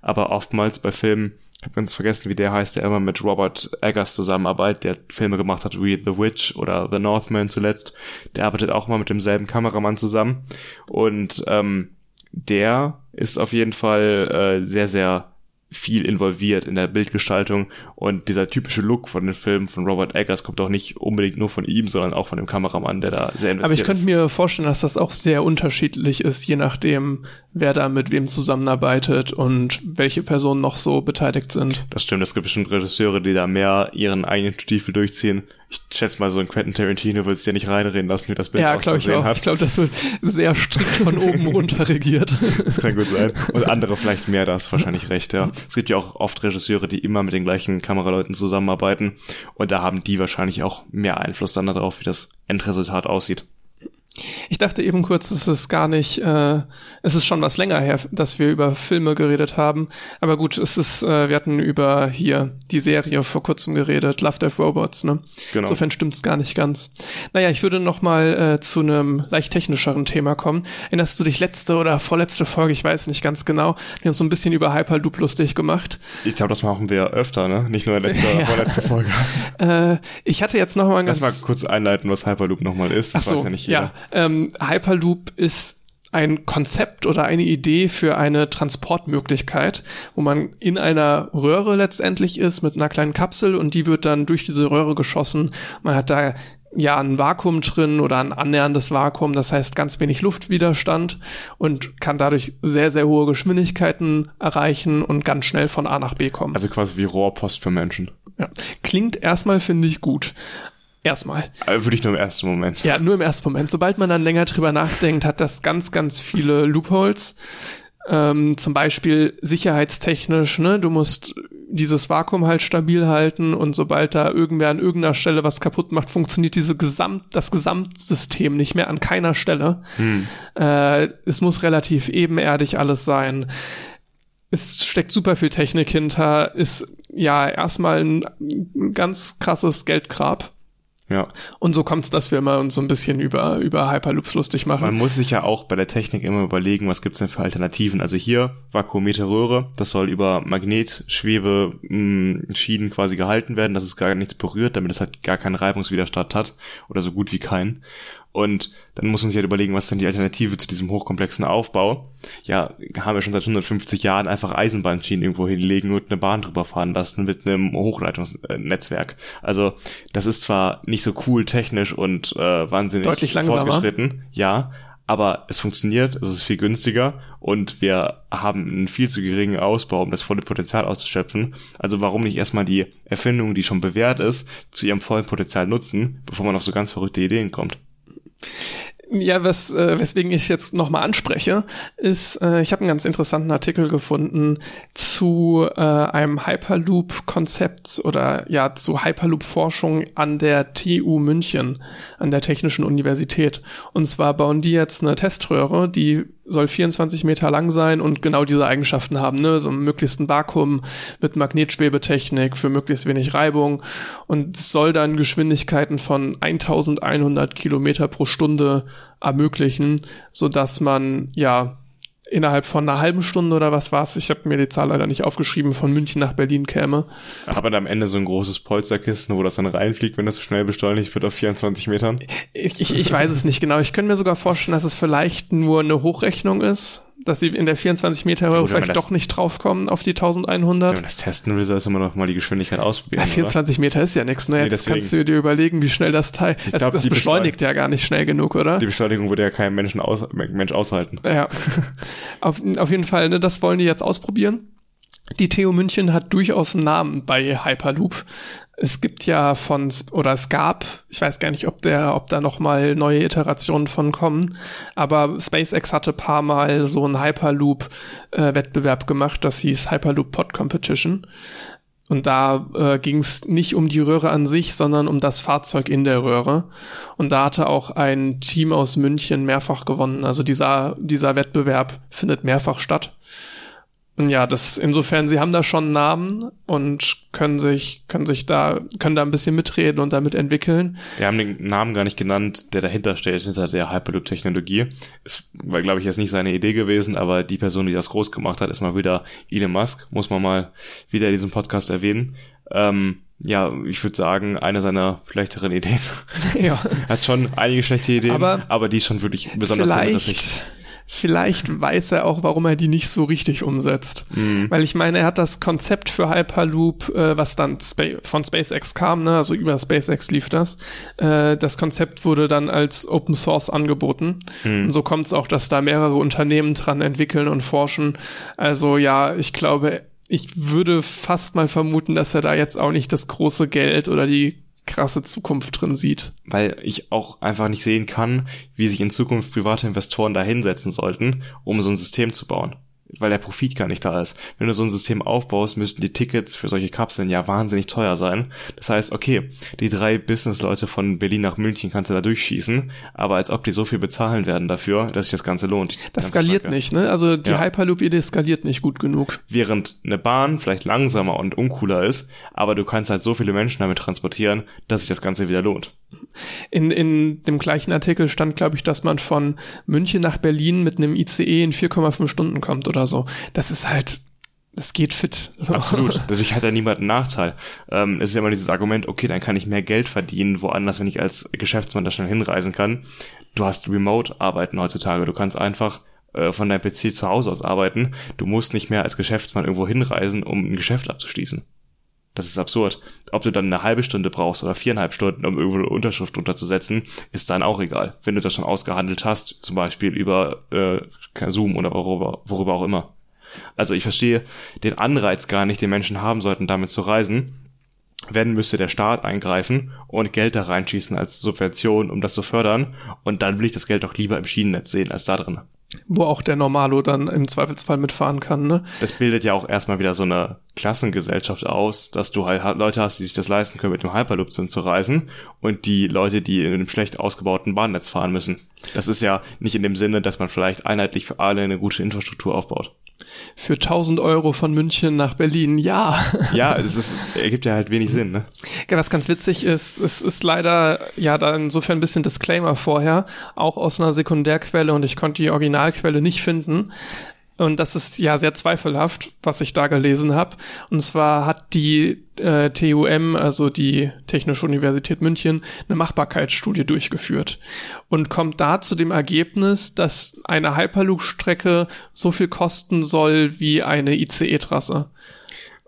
Aber oftmals bei Filmen, ich habe ganz vergessen, wie der heißt, der immer mit Robert Eggers zusammenarbeitet, der Filme gemacht hat wie The Witch oder The Northman zuletzt. Der arbeitet auch mal mit demselben Kameramann zusammen. Und ähm, der ist auf jeden Fall äh, sehr, sehr viel involviert in der Bildgestaltung und dieser typische Look von den Filmen von Robert Eggers kommt auch nicht unbedingt nur von ihm, sondern auch von dem Kameramann, der da sehr investiert ist. Aber ich könnte mir vorstellen, dass das auch sehr unterschiedlich ist, je nachdem, wer da mit wem zusammenarbeitet und welche Personen noch so beteiligt sind. Das stimmt, es gibt bestimmt Regisseure, die da mehr ihren eigenen Stiefel durchziehen. Ich schätze mal, so ein Quentin Tarantino wird es ja nicht reinreden lassen, wie das Bild ja, auszusehen ich auch. hat. Ich glaube, das wird sehr strikt von oben runter regiert. Das kann gut sein. Und andere vielleicht mehr, da hast wahrscheinlich recht, ja. Es gibt ja auch oft Regisseure, die immer mit den gleichen Kameraleuten zusammenarbeiten und da haben die wahrscheinlich auch mehr Einfluss dann darauf, wie das Endresultat aussieht. Ich dachte eben kurz, es ist gar nicht, äh, es ist schon was länger her, dass wir über Filme geredet haben. Aber gut, es ist, äh, wir hatten über hier die Serie vor kurzem geredet, Love Death Robots, ne? Genau. Insofern stimmt's gar nicht ganz. Naja, ich würde noch mal äh, zu einem leicht technischeren Thema kommen. Erinnerst du dich letzte oder vorletzte Folge, ich weiß nicht ganz genau, die uns so ein bisschen über Hyperloop lustig gemacht. Ich glaube, das machen wir öfter, ne? Nicht nur in letzte oder vorletzte Folge. äh, ich hatte jetzt noch mal ein ganz... Lass mal kurz einleiten, was Hyperloop nochmal ist. Das Ach so, weiß ja nicht jeder. Ja. Ähm, Hyperloop ist ein Konzept oder eine Idee für eine Transportmöglichkeit, wo man in einer Röhre letztendlich ist mit einer kleinen Kapsel und die wird dann durch diese Röhre geschossen. Man hat da ja ein Vakuum drin oder ein annäherndes Vakuum, das heißt ganz wenig Luftwiderstand und kann dadurch sehr, sehr hohe Geschwindigkeiten erreichen und ganz schnell von A nach B kommen. Also quasi wie Rohrpost für Menschen. Ja. Klingt erstmal, finde ich, gut. Erstmal. Aber würde ich nur im ersten Moment. Ja, nur im ersten Moment. Sobald man dann länger drüber nachdenkt, hat das ganz, ganz viele Loopholes. Ähm, zum Beispiel sicherheitstechnisch, ne? Du musst dieses Vakuum halt stabil halten und sobald da irgendwer an irgendeiner Stelle was kaputt macht, funktioniert diese Gesamt, das Gesamtsystem nicht mehr an keiner Stelle. Hm. Äh, es muss relativ ebenerdig alles sein. Es steckt super viel Technik hinter, ist ja erstmal ein ganz krasses Geldgrab. Ja. Und so kommt es, dass wir immer uns so ein bisschen über, über Hyperloops lustig machen. Man muss sich ja auch bei der Technik immer überlegen, was gibt's denn für Alternativen. Also hier vakuumierte Röhre, das soll über Magnetschwebe mm, quasi gehalten werden, dass es gar nichts berührt, damit es halt gar keinen Reibungswiderstand hat oder so gut wie keinen. Und dann muss man sich halt überlegen, was ist denn die Alternative zu diesem hochkomplexen Aufbau? Ja, haben wir schon seit 150 Jahren einfach Eisenbahnschienen irgendwo hinlegen und eine Bahn drüber fahren lassen mit einem Hochleitungsnetzwerk. Also das ist zwar nicht so cool technisch und äh, wahnsinnig Deutlich fortgeschritten, ja, aber es funktioniert, es ist viel günstiger und wir haben einen viel zu geringen Ausbau, um das volle Potenzial auszuschöpfen. Also warum nicht erstmal die Erfindung, die schon bewährt ist, zu ihrem vollen Potenzial nutzen, bevor man auf so ganz verrückte Ideen kommt? Ja, was, äh, weswegen ich jetzt nochmal anspreche, ist, äh, ich habe einen ganz interessanten Artikel gefunden zu äh, einem Hyperloop-Konzept oder ja zu Hyperloop-Forschung an der TU München, an der Technischen Universität. Und zwar bauen die jetzt eine Teströhre, die soll 24 Meter lang sein und genau diese Eigenschaften haben, ne? So möglichst ein Vakuum mit Magnetschwebetechnik für möglichst wenig Reibung und soll dann Geschwindigkeiten von 1100 Kilometer pro Stunde ermöglichen, so dass man ja innerhalb von einer halben Stunde oder was war's, ich habe mir die Zahl leider nicht aufgeschrieben, von München nach Berlin käme. Aber dann am Ende so ein großes Polsterkisten, wo das dann reinfliegt, wenn das so schnell beschleunigt wird auf 24 Metern? Ich, ich, ich weiß es nicht genau. Ich könnte mir sogar vorstellen, dass es vielleicht nur eine Hochrechnung ist dass sie in der 24 Meter Höhe vielleicht doch nicht draufkommen auf die 1100. Wenn man das testen will, sollte man doch mal die Geschwindigkeit ausprobieren. Ja, 24 oder? Meter ist ja nichts, ne? Jetzt nee, kannst du dir überlegen, wie schnell das Teil, ich es, glaub, das beschleunigt ja gar nicht schnell genug, oder? Die Beschleunigung würde ja kein Menschen aus, Mensch aushalten. Ja. auf, auf jeden Fall, ne, das wollen die jetzt ausprobieren. Die TU München hat durchaus einen Namen bei Hyperloop. Es gibt ja von, oder es gab, ich weiß gar nicht, ob der, ob da noch mal neue Iterationen von kommen, aber SpaceX hatte paar Mal so einen Hyperloop-Wettbewerb äh, gemacht, das hieß Hyperloop Pod Competition. Und da äh, ging es nicht um die Röhre an sich, sondern um das Fahrzeug in der Röhre. Und da hatte auch ein Team aus München mehrfach gewonnen. Also dieser, dieser Wettbewerb findet mehrfach statt. Ja, das insofern, sie haben da schon einen Namen und können sich, können sich da, können da ein bisschen mitreden und damit entwickeln. Wir haben den Namen gar nicht genannt, der dahinter steht, hinter der Hyperloop-Technologie. War, glaube ich, jetzt nicht seine Idee gewesen, aber die Person, die das groß gemacht hat, ist mal wieder Elon Musk, muss man mal wieder in diesem Podcast erwähnen. Ähm, ja, ich würde sagen, eine seiner schlechteren Ideen. Ja. hat schon einige schlechte Ideen, aber, aber die ist schon wirklich besonders vielleicht, vielleicht weiß er auch, warum er die nicht so richtig umsetzt. Mhm. Weil ich meine, er hat das Konzept für Hyperloop, äh, was dann Spa von SpaceX kam, ne? also über SpaceX lief das. Äh, das Konzept wurde dann als Open Source angeboten. Mhm. Und so kommt es auch, dass da mehrere Unternehmen dran entwickeln und forschen. Also ja, ich glaube, ich würde fast mal vermuten, dass er da jetzt auch nicht das große Geld oder die krasse Zukunft drin sieht. Weil ich auch einfach nicht sehen kann, wie sich in Zukunft private Investoren da hinsetzen sollten, um so ein System zu bauen weil der Profit gar nicht da ist. Wenn du so ein System aufbaust, müssten die Tickets für solche Kapseln ja wahnsinnig teuer sein. Das heißt, okay, die drei Businessleute von Berlin nach München kannst du da durchschießen, aber als ob die so viel bezahlen werden dafür, dass sich das Ganze lohnt. Das skaliert stark, nicht, ne? Also die ja. Hyperloop-Idee skaliert nicht gut genug. Während eine Bahn vielleicht langsamer und uncooler ist, aber du kannst halt so viele Menschen damit transportieren, dass sich das Ganze wieder lohnt. In, in dem gleichen Artikel stand, glaube ich, dass man von München nach Berlin mit einem ICE in 4,5 Stunden kommt oder so. Das ist halt, das geht fit. So. Absolut. Dadurch hat ja niemand einen Nachteil. Ähm, es ist ja immer dieses Argument, okay, dann kann ich mehr Geld verdienen, woanders, wenn ich als Geschäftsmann da schnell hinreisen kann. Du hast Remote-Arbeiten heutzutage. Du kannst einfach äh, von deinem PC zu Hause aus arbeiten. Du musst nicht mehr als Geschäftsmann irgendwo hinreisen, um ein Geschäft abzuschließen. Das ist absurd. Ob du dann eine halbe Stunde brauchst oder viereinhalb Stunden, um irgendwo eine Unterschrift unterzusetzen, ist dann auch egal. Wenn du das schon ausgehandelt hast, zum Beispiel über äh, Zoom oder worüber, worüber auch immer. Also ich verstehe den Anreiz gar nicht, den Menschen haben sollten, damit zu reisen. Wenn müsste der Staat eingreifen und Geld da reinschießen als Subvention, um das zu fördern. Und dann will ich das Geld auch lieber im Schienennetz sehen als da drin. Wo auch der Normalo dann im Zweifelsfall mitfahren kann, ne? Das bildet ja auch erstmal wieder so eine Klassengesellschaft aus, dass du halt Leute hast, die sich das leisten können, mit dem Hyperloop zu reisen und die Leute, die in einem schlecht ausgebauten Bahnnetz fahren müssen. Das ist ja nicht in dem Sinne, dass man vielleicht einheitlich für alle eine gute Infrastruktur aufbaut. Für 1000 Euro von München nach Berlin, ja. Ja, es ist, ergibt ja halt wenig Sinn, ne? Ja, was ganz witzig ist, es ist leider, ja, da insofern ein bisschen Disclaimer vorher, auch aus einer Sekundärquelle und ich konnte die Originalquelle nicht finden. Und das ist ja sehr zweifelhaft, was ich da gelesen habe. Und zwar hat die äh, TUM, also die Technische Universität München, eine Machbarkeitsstudie durchgeführt und kommt da zu dem Ergebnis, dass eine Hyperloop-Strecke so viel kosten soll wie eine ICE-Trasse.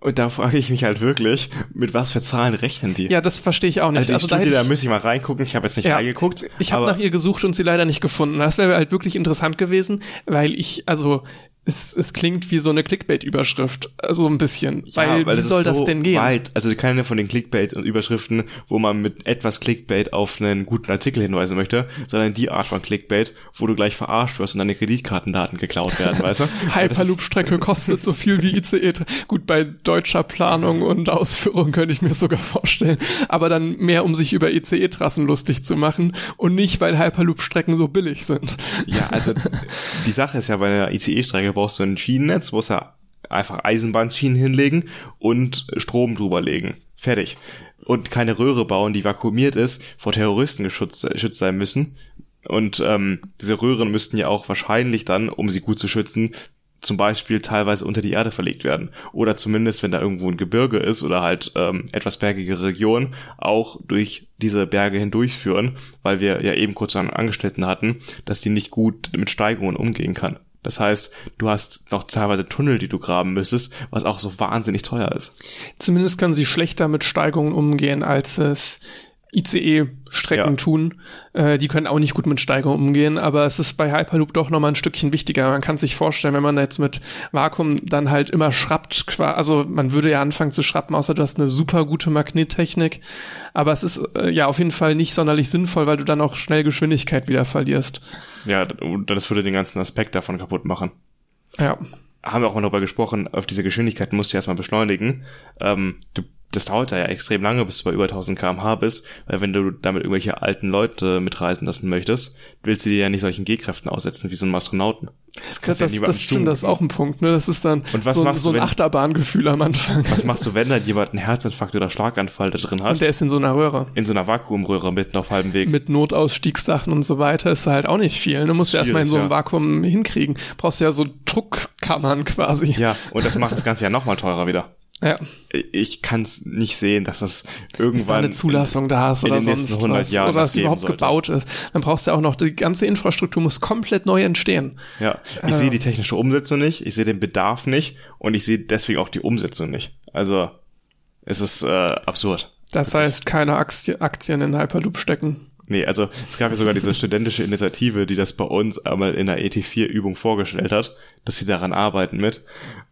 Und da frage ich mich halt wirklich, mit was für Zahlen rechnen die? Ja, das verstehe ich auch nicht. Also, also Studie, da, da müsste ich mal reingucken. Ich habe jetzt nicht ja, reingeguckt. Ich habe nach ihr gesucht und sie leider nicht gefunden. Das wäre halt wirklich interessant gewesen, weil ich, also es, es klingt wie so eine Clickbait-Überschrift, also ein bisschen. Ja, weil, weil wie soll das so denn gehen? Weit. Also keine von den Clickbait-Überschriften, wo man mit etwas Clickbait auf einen guten Artikel hinweisen möchte, sondern die Art von Clickbait, wo du gleich verarscht wirst und deine Kreditkartendaten geklaut werden, weißt du? Hyperloop-Strecke kostet so viel wie ICE. Gut, bei deutscher Planung und Ausführung könnte ich mir sogar vorstellen. Aber dann mehr, um sich über ICE-Trassen lustig zu machen und nicht, weil Hyperloop-Strecken so billig sind. Ja, also die Sache ist ja bei der ICE-Strecke brauchst du ein Schienennetz, wo es ja einfach Eisenbahnschienen hinlegen und Strom drüber legen. Fertig. Und keine Röhre bauen, die vakuumiert ist, vor Terroristen geschützt, geschützt sein müssen. Und ähm, diese Röhren müssten ja auch wahrscheinlich dann, um sie gut zu schützen, zum Beispiel teilweise unter die Erde verlegt werden. Oder zumindest, wenn da irgendwo ein Gebirge ist oder halt ähm, etwas bergige Region, auch durch diese Berge hindurchführen, weil wir ja eben kurz an Angestellten hatten, dass die nicht gut mit Steigungen umgehen kann. Das heißt, du hast noch teilweise Tunnel, die du graben müsstest, was auch so wahnsinnig teuer ist. Zumindest können sie schlechter mit Steigungen umgehen, als es ICE-Strecken ja. tun. Äh, die können auch nicht gut mit Steigerung umgehen, aber es ist bei Hyperloop doch nochmal ein Stückchen wichtiger. Man kann sich vorstellen, wenn man jetzt mit Vakuum dann halt immer schrappt, also man würde ja anfangen zu schrappen, außer du hast eine super gute Magnettechnik. Aber es ist äh, ja auf jeden Fall nicht sonderlich sinnvoll, weil du dann auch schnell Geschwindigkeit wieder verlierst. Ja, das würde den ganzen Aspekt davon kaputt machen. Ja. Haben wir auch mal darüber gesprochen, auf diese Geschwindigkeit musst du erstmal beschleunigen. Ähm, du das dauert da ja extrem lange, bis du bei über 1000 kmh bist, weil wenn du damit irgendwelche alten Leute mitreisen lassen möchtest, willst du dir ja nicht solchen G-Kräften aussetzen wie so ein Astronauten. Das, das, ja das stimmt, das ist auch ein Punkt, ne? Das ist dann so, so, ein Achterbahngefühl am Anfang. Was machst du, wenn dann jemand einen Herzinfarkt oder Schlaganfall da drin hat? Und der ist in so einer Röhre. In so einer Vakuumröhre mitten auf halbem Weg. Mit Notausstiegssachen und so weiter ist halt auch nicht viel. Du musst ja erstmal in so einem ja. Vakuum hinkriegen. Brauchst ja so Druckkammern quasi. Ja, und das macht das Ganze ja nochmal teurer wieder. Ja. Ich kann es nicht sehen, dass das irgendwann Bis da eine Zulassung da hast oder sonst was Jahren oder es überhaupt sollte. gebaut ist. Dann brauchst du auch noch die ganze Infrastruktur muss komplett neu entstehen. Ja, ich äh. sehe die technische Umsetzung nicht, ich sehe den Bedarf nicht und ich sehe deswegen auch die Umsetzung nicht. Also es ist äh, absurd. Das heißt, keine Aktien in Hyperloop stecken. Nee, also es gab ja sogar diese studentische Initiative, die das bei uns einmal in der ET4-Übung vorgestellt hat, dass sie daran arbeiten mit.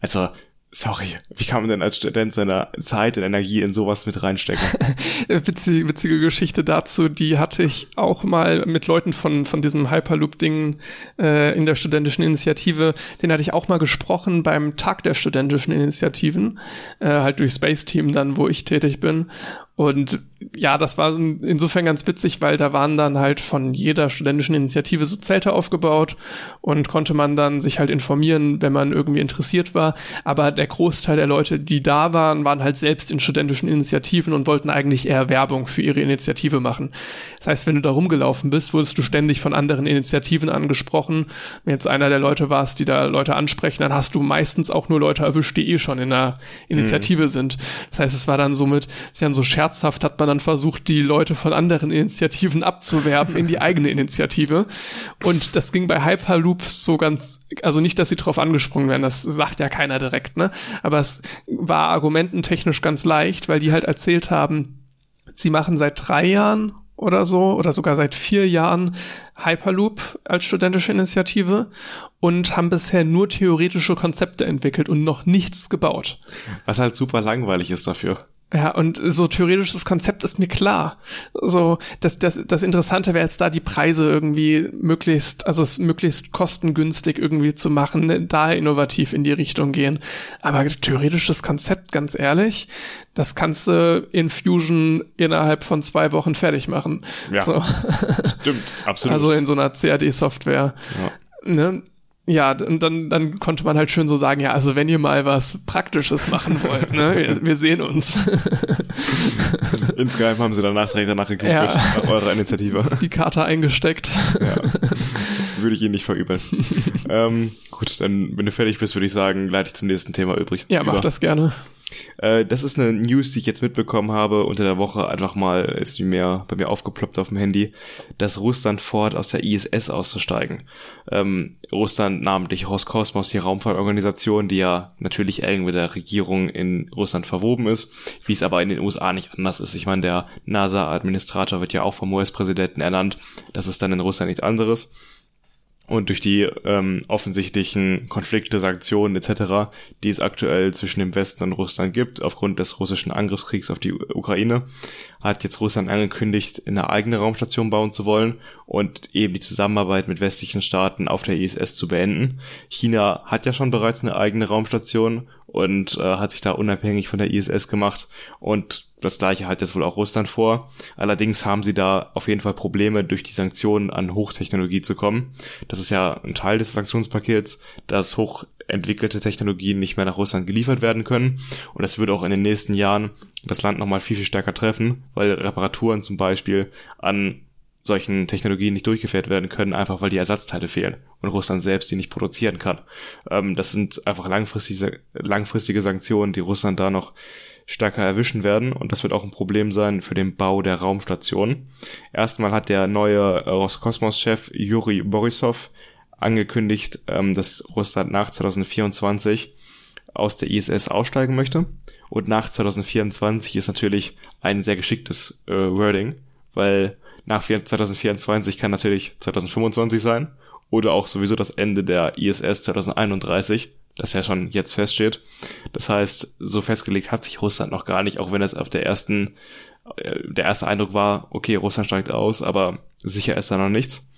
Also Sorry, wie kann man denn als Student seiner Zeit und Energie in sowas mit reinstecken? witzige, witzige Geschichte dazu, die hatte ich auch mal mit Leuten von, von diesem Hyperloop-Ding äh, in der studentischen Initiative. Den hatte ich auch mal gesprochen beim Tag der studentischen Initiativen, äh, halt durch Space Team dann, wo ich tätig bin. Und ja, das war insofern ganz witzig, weil da waren dann halt von jeder studentischen Initiative so Zelte aufgebaut und konnte man dann sich halt informieren, wenn man irgendwie interessiert war. Aber der Großteil der Leute, die da waren, waren halt selbst in studentischen Initiativen und wollten eigentlich eher Werbung für ihre Initiative machen. Das heißt, wenn du da rumgelaufen bist, wurdest du ständig von anderen Initiativen angesprochen. Wenn jetzt einer der Leute warst, die da Leute ansprechen, dann hast du meistens auch nur Leute erwischt, die eh schon in der Initiative mhm. sind. Das heißt, es war dann somit, ist dann so scherzhaft hat man dann versucht, die Leute von anderen Initiativen abzuwerben in die eigene Initiative. Und das ging bei Hyperloop so ganz, also nicht, dass sie drauf angesprungen werden, das sagt ja keiner direkt, ne? Aber es war argumententechnisch ganz leicht, weil die halt erzählt haben, sie machen seit drei Jahren oder so oder sogar seit vier Jahren Hyperloop als studentische Initiative und haben bisher nur theoretische Konzepte entwickelt und noch nichts gebaut. Was halt super langweilig ist dafür. Ja, und so theoretisches Konzept ist mir klar. So, das, das, das Interessante wäre jetzt da die Preise irgendwie möglichst, also es möglichst kostengünstig irgendwie zu machen, ne, da innovativ in die Richtung gehen. Aber theoretisches Konzept, ganz ehrlich, das kannst du in Fusion innerhalb von zwei Wochen fertig machen. Ja, so. stimmt, absolut. Also in so einer CAD-Software. Ja. Ne? Ja, dann, dann konnte man halt schön so sagen, ja, also wenn ihr mal was Praktisches machen wollt, ne, wir, wir sehen uns. Insgeheim haben sie danach direkt danach geguckt, ja. eurer Initiative. Die Karte eingesteckt. Ja. Würde ich Ihnen nicht verübeln. ähm, gut, dann, wenn du fertig bist, würde ich sagen, leite ich zum nächsten Thema übrig. Ja, mach über. das gerne. Äh, das ist eine News, die ich jetzt mitbekommen habe unter der Woche. Einfach mal ist die mir bei mir aufgeploppt auf dem Handy, dass Russland fordert, aus der ISS auszusteigen. Ähm, Russland, namentlich Roskosmos, die Raumfahrtorganisation, die ja natürlich eng mit der Regierung in Russland verwoben ist, wie es aber in den USA nicht anders ist. Ich meine, der NASA-Administrator wird ja auch vom US-Präsidenten ernannt. Das ist dann in Russland nichts anderes. Und durch die ähm, offensichtlichen Konflikte, Sanktionen etc., die es aktuell zwischen dem Westen und Russland gibt, aufgrund des russischen Angriffskriegs auf die Ukraine, hat jetzt Russland angekündigt, eine eigene Raumstation bauen zu wollen und eben die Zusammenarbeit mit westlichen Staaten auf der ISS zu beenden. China hat ja schon bereits eine eigene Raumstation und äh, hat sich da unabhängig von der ISS gemacht und das gleiche hat jetzt wohl auch Russland vor. Allerdings haben sie da auf jeden Fall Probleme, durch die Sanktionen an Hochtechnologie zu kommen. Das ist ja ein Teil des Sanktionspakets, dass hochentwickelte Technologien nicht mehr nach Russland geliefert werden können. Und das würde auch in den nächsten Jahren das Land nochmal viel, viel stärker treffen, weil Reparaturen zum Beispiel an solchen Technologien nicht durchgeführt werden können, einfach weil die Ersatzteile fehlen und Russland selbst die nicht produzieren kann. Ähm, das sind einfach langfristige, langfristige Sanktionen, die Russland da noch stärker erwischen werden. Und das wird auch ein Problem sein für den Bau der Raumstation. Erstmal hat der neue Roskosmos-Chef Yuri Borisov angekündigt, ähm, dass Russland nach 2024 aus der ISS aussteigen möchte. Und nach 2024 ist natürlich ein sehr geschicktes äh, Wording, weil nach 2024 kann natürlich 2025 sein oder auch sowieso das Ende der ISS 2031, das ja schon jetzt feststeht. Das heißt, so festgelegt hat sich Russland noch gar nicht, auch wenn es auf der ersten, äh, der erste Eindruck war, okay, Russland steigt aus, aber sicher ist da noch nichts.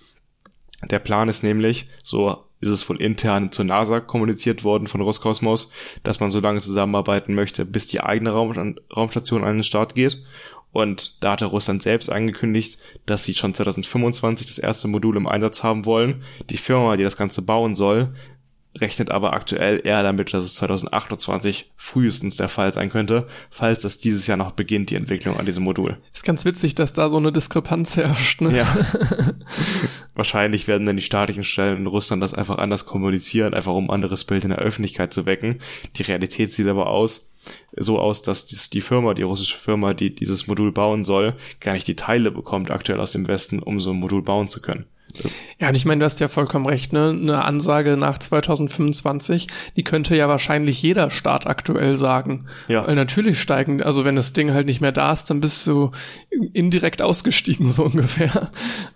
Der Plan ist nämlich, so ist es wohl intern zur NASA kommuniziert worden von Roskosmos, dass man so lange zusammenarbeiten möchte, bis die eigene Raum Raumstation an den Start geht und da hatte Russland selbst angekündigt, dass sie schon 2025 das erste Modul im Einsatz haben wollen. Die Firma, die das Ganze bauen soll, rechnet aber aktuell eher damit, dass es 2028 frühestens der Fall sein könnte, falls das dieses Jahr noch beginnt, die Entwicklung an diesem Modul. Ist ganz witzig, dass da so eine Diskrepanz herrscht. Ne? Ja. Wahrscheinlich werden dann die staatlichen Stellen in Russland das einfach anders kommunizieren, einfach um ein anderes Bild in der Öffentlichkeit zu wecken. Die Realität sieht aber aus, so aus, dass dies, die Firma, die russische Firma, die dieses Modul bauen soll, gar nicht die Teile bekommt aktuell aus dem Westen, um so ein Modul bauen zu können. Ja, und ich meine, du hast ja vollkommen recht, ne? Eine Ansage nach 2025, die könnte ja wahrscheinlich jeder Staat aktuell sagen. Ja. Weil natürlich steigen, also wenn das Ding halt nicht mehr da ist, dann bist du indirekt ausgestiegen, so ungefähr.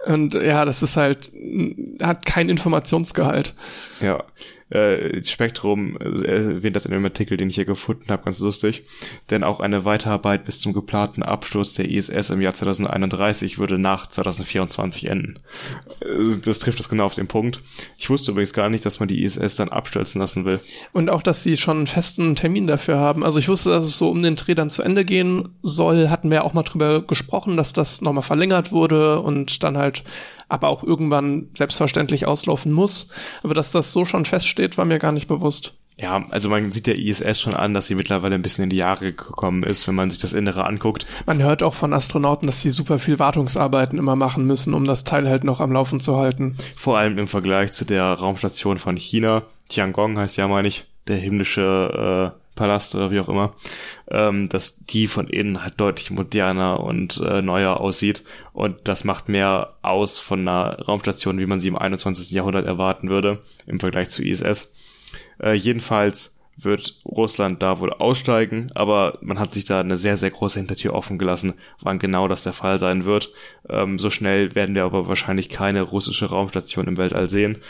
Und ja, das ist halt, hat kein Informationsgehalt. Ja äh, Spektrum äh, erwähnt das in dem Artikel, den ich hier gefunden habe, ganz lustig. Denn auch eine Weiterarbeit bis zum geplanten Absturz der ISS im Jahr 2031 würde nach 2024 enden. Äh, das trifft das genau auf den Punkt. Ich wusste übrigens gar nicht, dass man die ISS dann abstürzen lassen will. Und auch, dass sie schon einen festen Termin dafür haben. Also ich wusste, dass es so um den Dreh dann zu Ende gehen soll. Hatten wir auch mal drüber gesprochen, dass das nochmal verlängert wurde und dann halt aber auch irgendwann selbstverständlich auslaufen muss. Aber dass das so schon feststeht, war mir gar nicht bewusst. Ja, also man sieht der ISS schon an, dass sie mittlerweile ein bisschen in die Jahre gekommen ist, wenn man sich das Innere anguckt. Man hört auch von Astronauten, dass sie super viel Wartungsarbeiten immer machen müssen, um das Teil halt noch am Laufen zu halten. Vor allem im Vergleich zu der Raumstation von China. Tiangong heißt ja, meine ich, der himmlische äh, Palast oder wie auch immer, ähm, dass die von innen halt deutlich moderner und äh, neuer aussieht. Und das macht mehr aus von einer Raumstation, wie man sie im 21. Jahrhundert erwarten würde, im Vergleich zu ISS. Äh, jedenfalls wird Russland da wohl aussteigen, aber man hat sich da eine sehr, sehr große Hintertür offen gelassen, wann genau das der Fall sein wird. Ähm, so schnell werden wir aber wahrscheinlich keine russische Raumstation im Weltall sehen.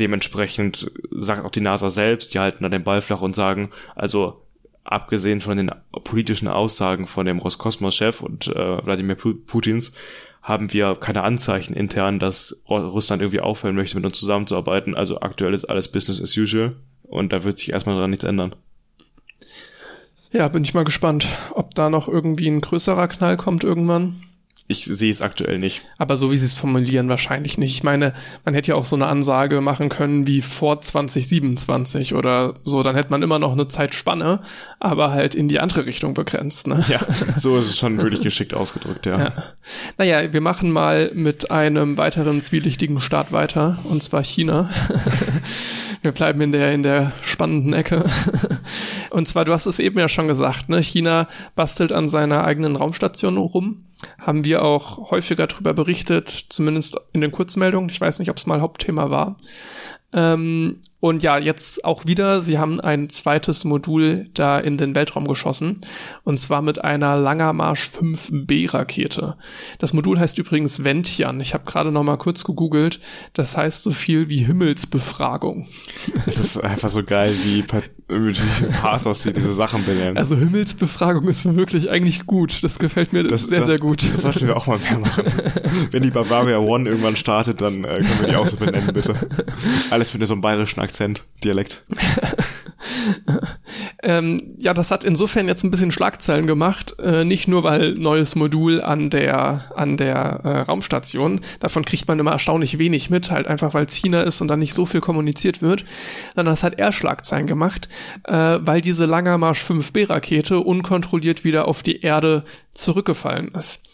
Dementsprechend sagt auch die NASA selbst, die halten da den Ball flach und sagen, also abgesehen von den politischen Aussagen von dem Roskosmos-Chef und äh, Wladimir Putins, haben wir keine Anzeichen intern, dass Russland irgendwie aufhören möchte, mit uns zusammenzuarbeiten. Also aktuell ist alles Business as usual und da wird sich erstmal daran nichts ändern. Ja, bin ich mal gespannt, ob da noch irgendwie ein größerer Knall kommt irgendwann ich sehe es aktuell nicht. Aber so wie sie es formulieren, wahrscheinlich nicht. Ich meine, man hätte ja auch so eine Ansage machen können wie vor 2027 oder so, dann hätte man immer noch eine Zeitspanne, aber halt in die andere Richtung begrenzt. Ne? Ja, so ist es schon wirklich geschickt ausgedrückt, ja. ja. Naja, wir machen mal mit einem weiteren zwielichtigen Staat weiter, und zwar China. wir bleiben in der, in der spannenden Ecke. Und zwar, du hast es eben ja schon gesagt, ne? China bastelt an seiner eigenen Raumstation rum. Haben wir auch häufiger darüber berichtet, zumindest in den Kurzmeldungen. Ich weiß nicht, ob es mal Hauptthema war. Ähm, Und ja, jetzt auch wieder, sie haben ein zweites Modul da in den Weltraum geschossen. Und zwar mit einer Langermarsch 5B Rakete. Das Modul heißt übrigens Ventian. Ich habe gerade noch mal kurz gegoogelt. Das heißt so viel wie Himmelsbefragung. Es ist einfach so geil, wie mit Pathos sie diese Sachen benennen. Also Himmelsbefragung ist wirklich eigentlich gut. Das gefällt mir das, sehr, das, sehr gut. Das sollten wir auch mal mehr machen. Wenn die Bavaria One irgendwann startet, dann äh, können wir die auch so benennen, bitte. Alles mit so einem bayerischen Akzent, Dialekt. ähm, ja, das hat insofern jetzt ein bisschen Schlagzeilen gemacht. Äh, nicht nur, weil neues Modul an der, an der äh, Raumstation, davon kriegt man immer erstaunlich wenig mit, halt einfach, weil es China ist und dann nicht so viel kommuniziert wird, sondern das hat eher Schlagzeilen gemacht, äh, weil diese Langermarsch 5B-Rakete unkontrolliert wieder auf die Erde zurückgefallen ist.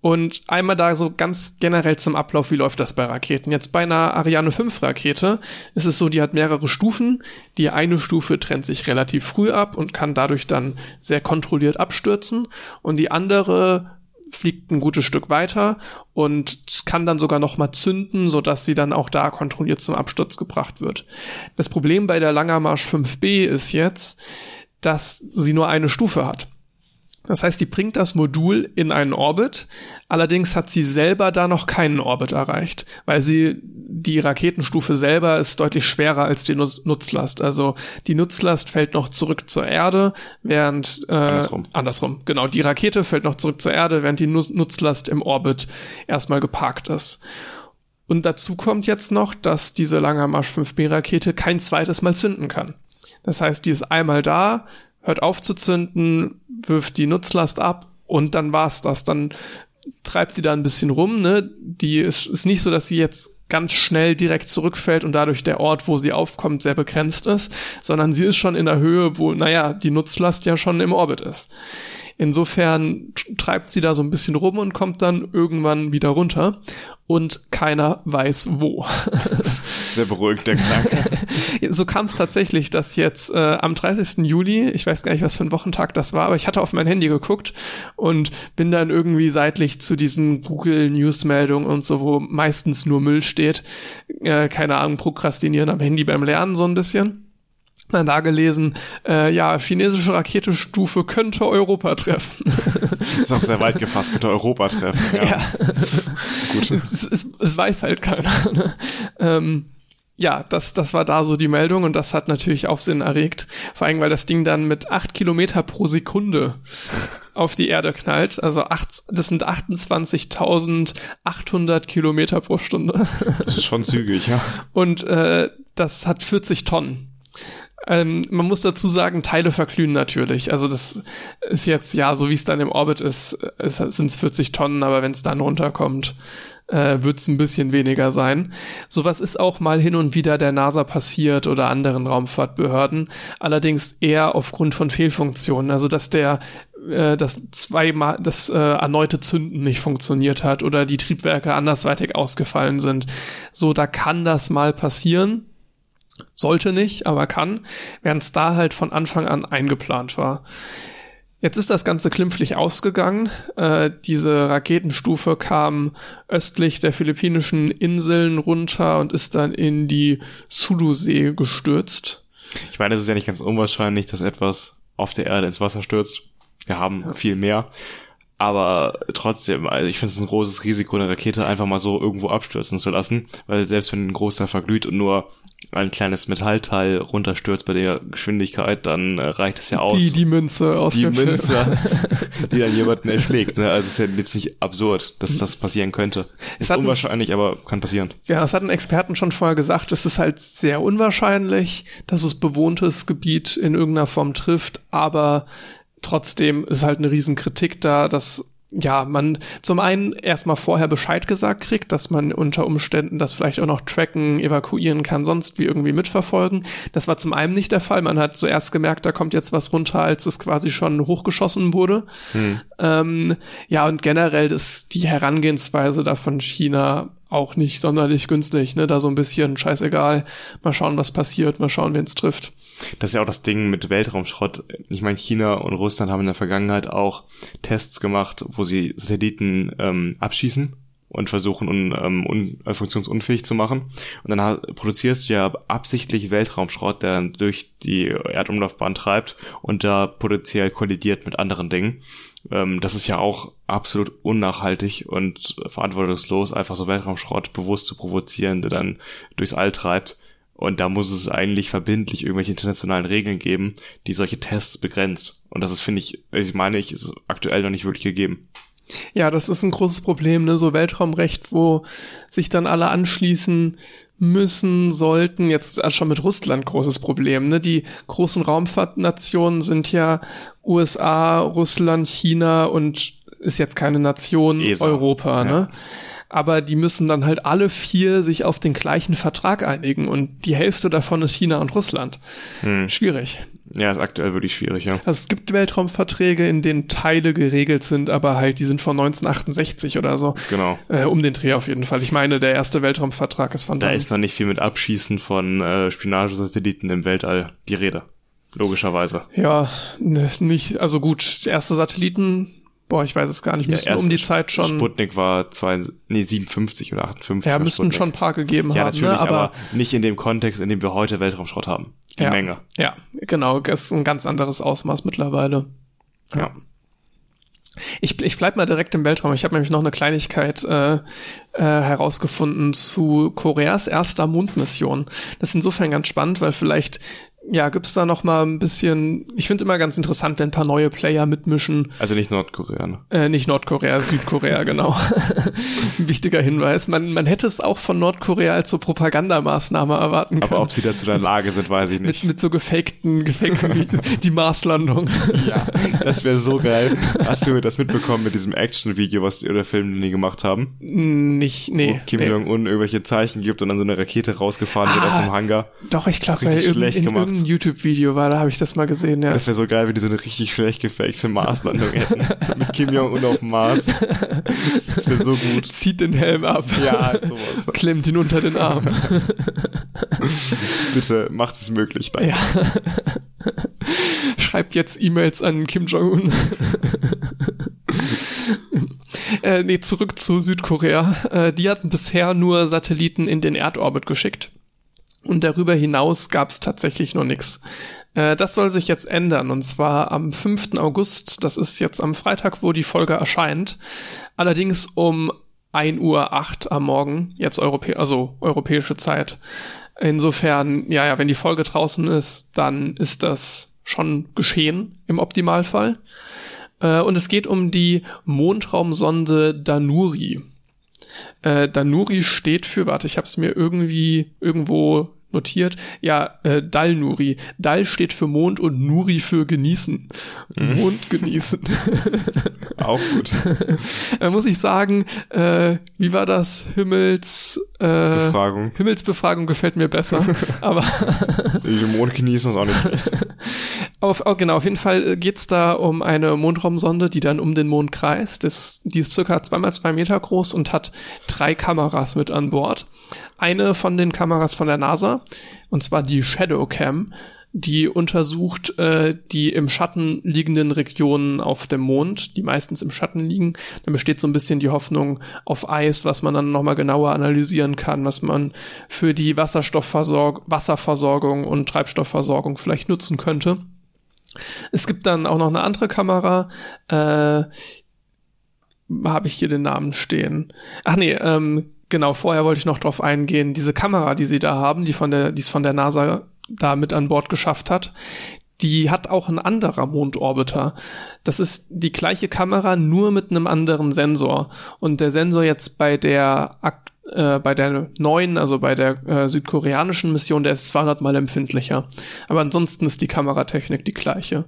Und einmal da so ganz generell zum Ablauf, wie läuft das bei Raketen? Jetzt bei einer Ariane 5 Rakete ist es so, die hat mehrere Stufen. Die eine Stufe trennt sich relativ früh ab und kann dadurch dann sehr kontrolliert abstürzen. Und die andere fliegt ein gutes Stück weiter und kann dann sogar noch mal zünden, so dass sie dann auch da kontrolliert zum Absturz gebracht wird. Das Problem bei der Langermarsch 5B ist jetzt, dass sie nur eine Stufe hat. Das heißt, die bringt das Modul in einen Orbit. Allerdings hat sie selber da noch keinen Orbit erreicht, weil sie die Raketenstufe selber ist deutlich schwerer als die Nutzlast. Also die Nutzlast fällt noch zurück zur Erde, während äh, andersrum. andersrum. Genau, die Rakete fällt noch zurück zur Erde, während die Nutzlast im Orbit erstmal geparkt ist. Und dazu kommt jetzt noch, dass diese Langermarsch 5B Rakete kein zweites Mal zünden kann. Das heißt, die ist einmal da, hört auf zu zünden, wirft die Nutzlast ab und dann war's das. Dann treibt die da ein bisschen rum, ne? Die ist, ist nicht so, dass sie jetzt ganz schnell direkt zurückfällt und dadurch der Ort, wo sie aufkommt, sehr begrenzt ist, sondern sie ist schon in der Höhe, wo, naja, die Nutzlast ja schon im Orbit ist. Insofern treibt sie da so ein bisschen rum und kommt dann irgendwann wieder runter und keiner weiß wo. Sehr beruhigend, der Gedanke. so kam es tatsächlich, dass jetzt äh, am 30. Juli, ich weiß gar nicht, was für ein Wochentag das war, aber ich hatte auf mein Handy geguckt und bin dann irgendwie seitlich zu diesen Google News Meldungen und so, wo meistens nur Müll steht. Äh, keine Ahnung, prokrastinieren am Handy beim Lernen so ein bisschen da gelesen, äh, ja, chinesische Raketestufe könnte Europa treffen. ist auch sehr weit gefasst, könnte Europa treffen. Ja. ja. Gut. Es, es, es, weiß halt keiner. Ne? Ähm, ja, das, das war da so die Meldung und das hat natürlich Aufsehen erregt. Vor allem, weil das Ding dann mit acht Kilometer pro Sekunde auf die Erde knallt. Also acht, das sind 28.800 Kilometer pro Stunde. Das ist schon zügig, ja. Und äh, das hat 40 Tonnen. Ähm, man muss dazu sagen, Teile verglühen natürlich. Also das ist jetzt, ja, so wie es dann im Orbit ist, sind es 40 Tonnen, aber wenn es dann runterkommt, äh, wird es ein bisschen weniger sein. Sowas ist auch mal hin und wieder der NASA passiert oder anderen Raumfahrtbehörden, allerdings eher aufgrund von Fehlfunktionen. Also dass der äh, das zweimal das äh, erneute Zünden nicht funktioniert hat oder die Triebwerke andersweitig ausgefallen sind. So, da kann das mal passieren sollte nicht, aber kann, während es da halt von Anfang an eingeplant war. Jetzt ist das Ganze klimpflich ausgegangen. Äh, diese Raketenstufe kam östlich der philippinischen Inseln runter und ist dann in die Sulu-See gestürzt. Ich meine, es ist ja nicht ganz unwahrscheinlich, dass etwas auf der Erde ins Wasser stürzt. Wir haben ja. viel mehr. Aber trotzdem, also ich finde es ein großes Risiko, eine Rakete einfach mal so irgendwo abstürzen zu lassen, weil selbst wenn ein großer verglüht und nur ein kleines Metallteil runterstürzt bei der Geschwindigkeit, dann äh, reicht es ja aus. Die, die Münze aus die dem Münze, die dann jemanden erschlägt. Ne? Also es ist ja jetzt nicht absurd, dass das passieren könnte. Es ist unwahrscheinlich, ein, aber kann passieren. Ja, das hatten Experten schon vorher gesagt. Es ist halt sehr unwahrscheinlich, dass es bewohntes Gebiet in irgendeiner Form trifft, aber trotzdem ist halt eine Riesenkritik da, dass ja, man zum einen erstmal vorher Bescheid gesagt kriegt, dass man unter Umständen das vielleicht auch noch tracken, evakuieren kann, sonst wie irgendwie mitverfolgen. Das war zum einen nicht der Fall. Man hat zuerst gemerkt, da kommt jetzt was runter, als es quasi schon hochgeschossen wurde. Hm. Ähm, ja, und generell ist die Herangehensweise da von China auch nicht sonderlich günstig, ne? Da so ein bisschen scheißegal. Mal schauen, was passiert, mal schauen, wen es trifft. Das ist ja auch das Ding mit Weltraumschrott. Ich meine, China und Russland haben in der Vergangenheit auch Tests gemacht, wo sie Satelliten ähm, abschießen und versuchen, un, ähm, un, äh, funktionsunfähig zu machen. Und dann produzierst du ja absichtlich Weltraumschrott, der dann durch die Erdumlaufbahn treibt und da potenziell kollidiert mit anderen Dingen. Ähm, das ist ja auch absolut unnachhaltig und verantwortungslos, einfach so Weltraumschrott bewusst zu provozieren, der dann durchs All treibt. Und da muss es eigentlich verbindlich irgendwelche internationalen Regeln geben, die solche Tests begrenzt. Und das ist, finde ich, ich meine, ich ist aktuell noch nicht wirklich gegeben. Ja, das ist ein großes Problem, ne? So Weltraumrecht, wo sich dann alle anschließen müssen, sollten. Jetzt ist schon mit Russland großes Problem, ne? Die großen Raumfahrtnationen sind ja USA, Russland, China und ist jetzt keine Nation ESA. Europa, ne? ja. Aber die müssen dann halt alle vier sich auf den gleichen Vertrag einigen und die Hälfte davon ist China und Russland. Hm. Schwierig. Ja, ist aktuell wirklich schwierig, ja. Also es gibt Weltraumverträge, in denen Teile geregelt sind, aber halt, die sind von 1968 oder so. Genau. Äh, um den Dreh auf jeden Fall. Ich meine, der erste Weltraumvertrag ist von Da dann. ist noch nicht viel mit Abschießen von äh, Spionagesatelliten im Weltall die Rede. Logischerweise. Ja, nicht, also gut, erste Satelliten Boah, ich weiß es gar nicht. Müssen ja, um die Zeit schon. Sputnik war zwei, nee, 57 oder 58. Ja, müssten schon ein paar gegeben ja, haben. Ja, natürlich, ne? aber, aber, nicht in dem Kontext, in dem wir heute Weltraumschrott haben. Die ja, Menge. Ja, genau. Das ist ein ganz anderes Ausmaß mittlerweile. Ja. ja. Ich, ich bleib mal direkt im Weltraum. Ich habe nämlich noch eine Kleinigkeit äh, äh, herausgefunden zu Koreas erster Mondmission. Das ist insofern ganz spannend, weil vielleicht ja, gibt's da noch mal ein bisschen, ich finde immer ganz interessant, wenn ein paar neue Player mitmischen. Also nicht Nordkorea, ne? Äh, nicht Nordkorea, Südkorea, genau. ein wichtiger Hinweis. Man, man hätte es auch von Nordkorea als so Propagandamaßnahme erwarten können. Aber ob sie dazu in der Lage sind, weiß ich nicht. Mit, mit so gefakten, gefakten, die Marslandung. ja, das wäre so geil. Hast du das mitbekommen mit diesem Action-Video, was die oder Film, den die gemacht haben? Nicht, nee. Wo Kim nee. Jong-un irgendwelche Zeichen gibt und dann so eine Rakete rausgefahren ah, wird aus dem Hangar. Doch, ich glaube, schlecht gemacht irgendein YouTube-Video war, da habe ich das mal gesehen, ja. Das wäre so geil, wenn die so eine richtig schlecht gefakte Marslandung hätten. mit Kim Jong-un auf dem Mars. Das wäre so gut. Zieht den Helm ab. Ja, sowas. Klemmt ihn unter den Arm. Bitte, macht es möglich. Danke. Ja. Schreibt jetzt E-Mails an Kim Jong-un. äh, nee, zurück zu Südkorea. Äh, die hatten bisher nur Satelliten in den Erdorbit geschickt. Und darüber hinaus gab es tatsächlich noch nichts. Äh, das soll sich jetzt ändern. Und zwar am 5. August. Das ist jetzt am Freitag, wo die Folge erscheint. Allerdings um 1 Uhr 8 am Morgen. Jetzt Europä also europäische Zeit. Insofern, ja, ja, wenn die Folge draußen ist, dann ist das schon geschehen im Optimalfall. Äh, und es geht um die Mondraumsonde Danuri. Äh, Danuri steht für, warte, ich habe es mir irgendwie irgendwo notiert. Ja, äh, Dal Nuri. Dal steht für Mond und Nuri für genießen. Mhm. Mond genießen. Auch gut. da muss ich sagen, äh, wie war das? Himmels äh, Befragung. Himmelsbefragung gefällt mir besser. aber Den Mond genießen ist auch nicht schlecht. Auf, oh, genau, auf jeden Fall geht's da um eine Mondraumsonde, die dann um den Mond kreist. Das, die ist circa zweimal zwei Meter groß und hat drei Kameras mit an Bord. Eine von den Kameras von der NASA, und zwar die Shadowcam, die untersucht äh, die im Schatten liegenden Regionen auf dem Mond, die meistens im Schatten liegen. Da besteht so ein bisschen die Hoffnung auf Eis, was man dann nochmal genauer analysieren kann, was man für die Wasserstoffversorgung, Wasserversorgung und Treibstoffversorgung vielleicht nutzen könnte. Es gibt dann auch noch eine andere Kamera, äh, habe ich hier den Namen stehen. Ach nee, ähm, genau, vorher wollte ich noch drauf eingehen. Diese Kamera, die sie da haben, die von der, die es von der NASA da mit an Bord geschafft hat, die hat auch ein anderer Mondorbiter. Das ist die gleiche Kamera, nur mit einem anderen Sensor. Und der Sensor jetzt bei der äh, bei der neuen, also bei der äh, südkoreanischen Mission, der ist 200 mal empfindlicher. Aber ansonsten ist die Kameratechnik die gleiche.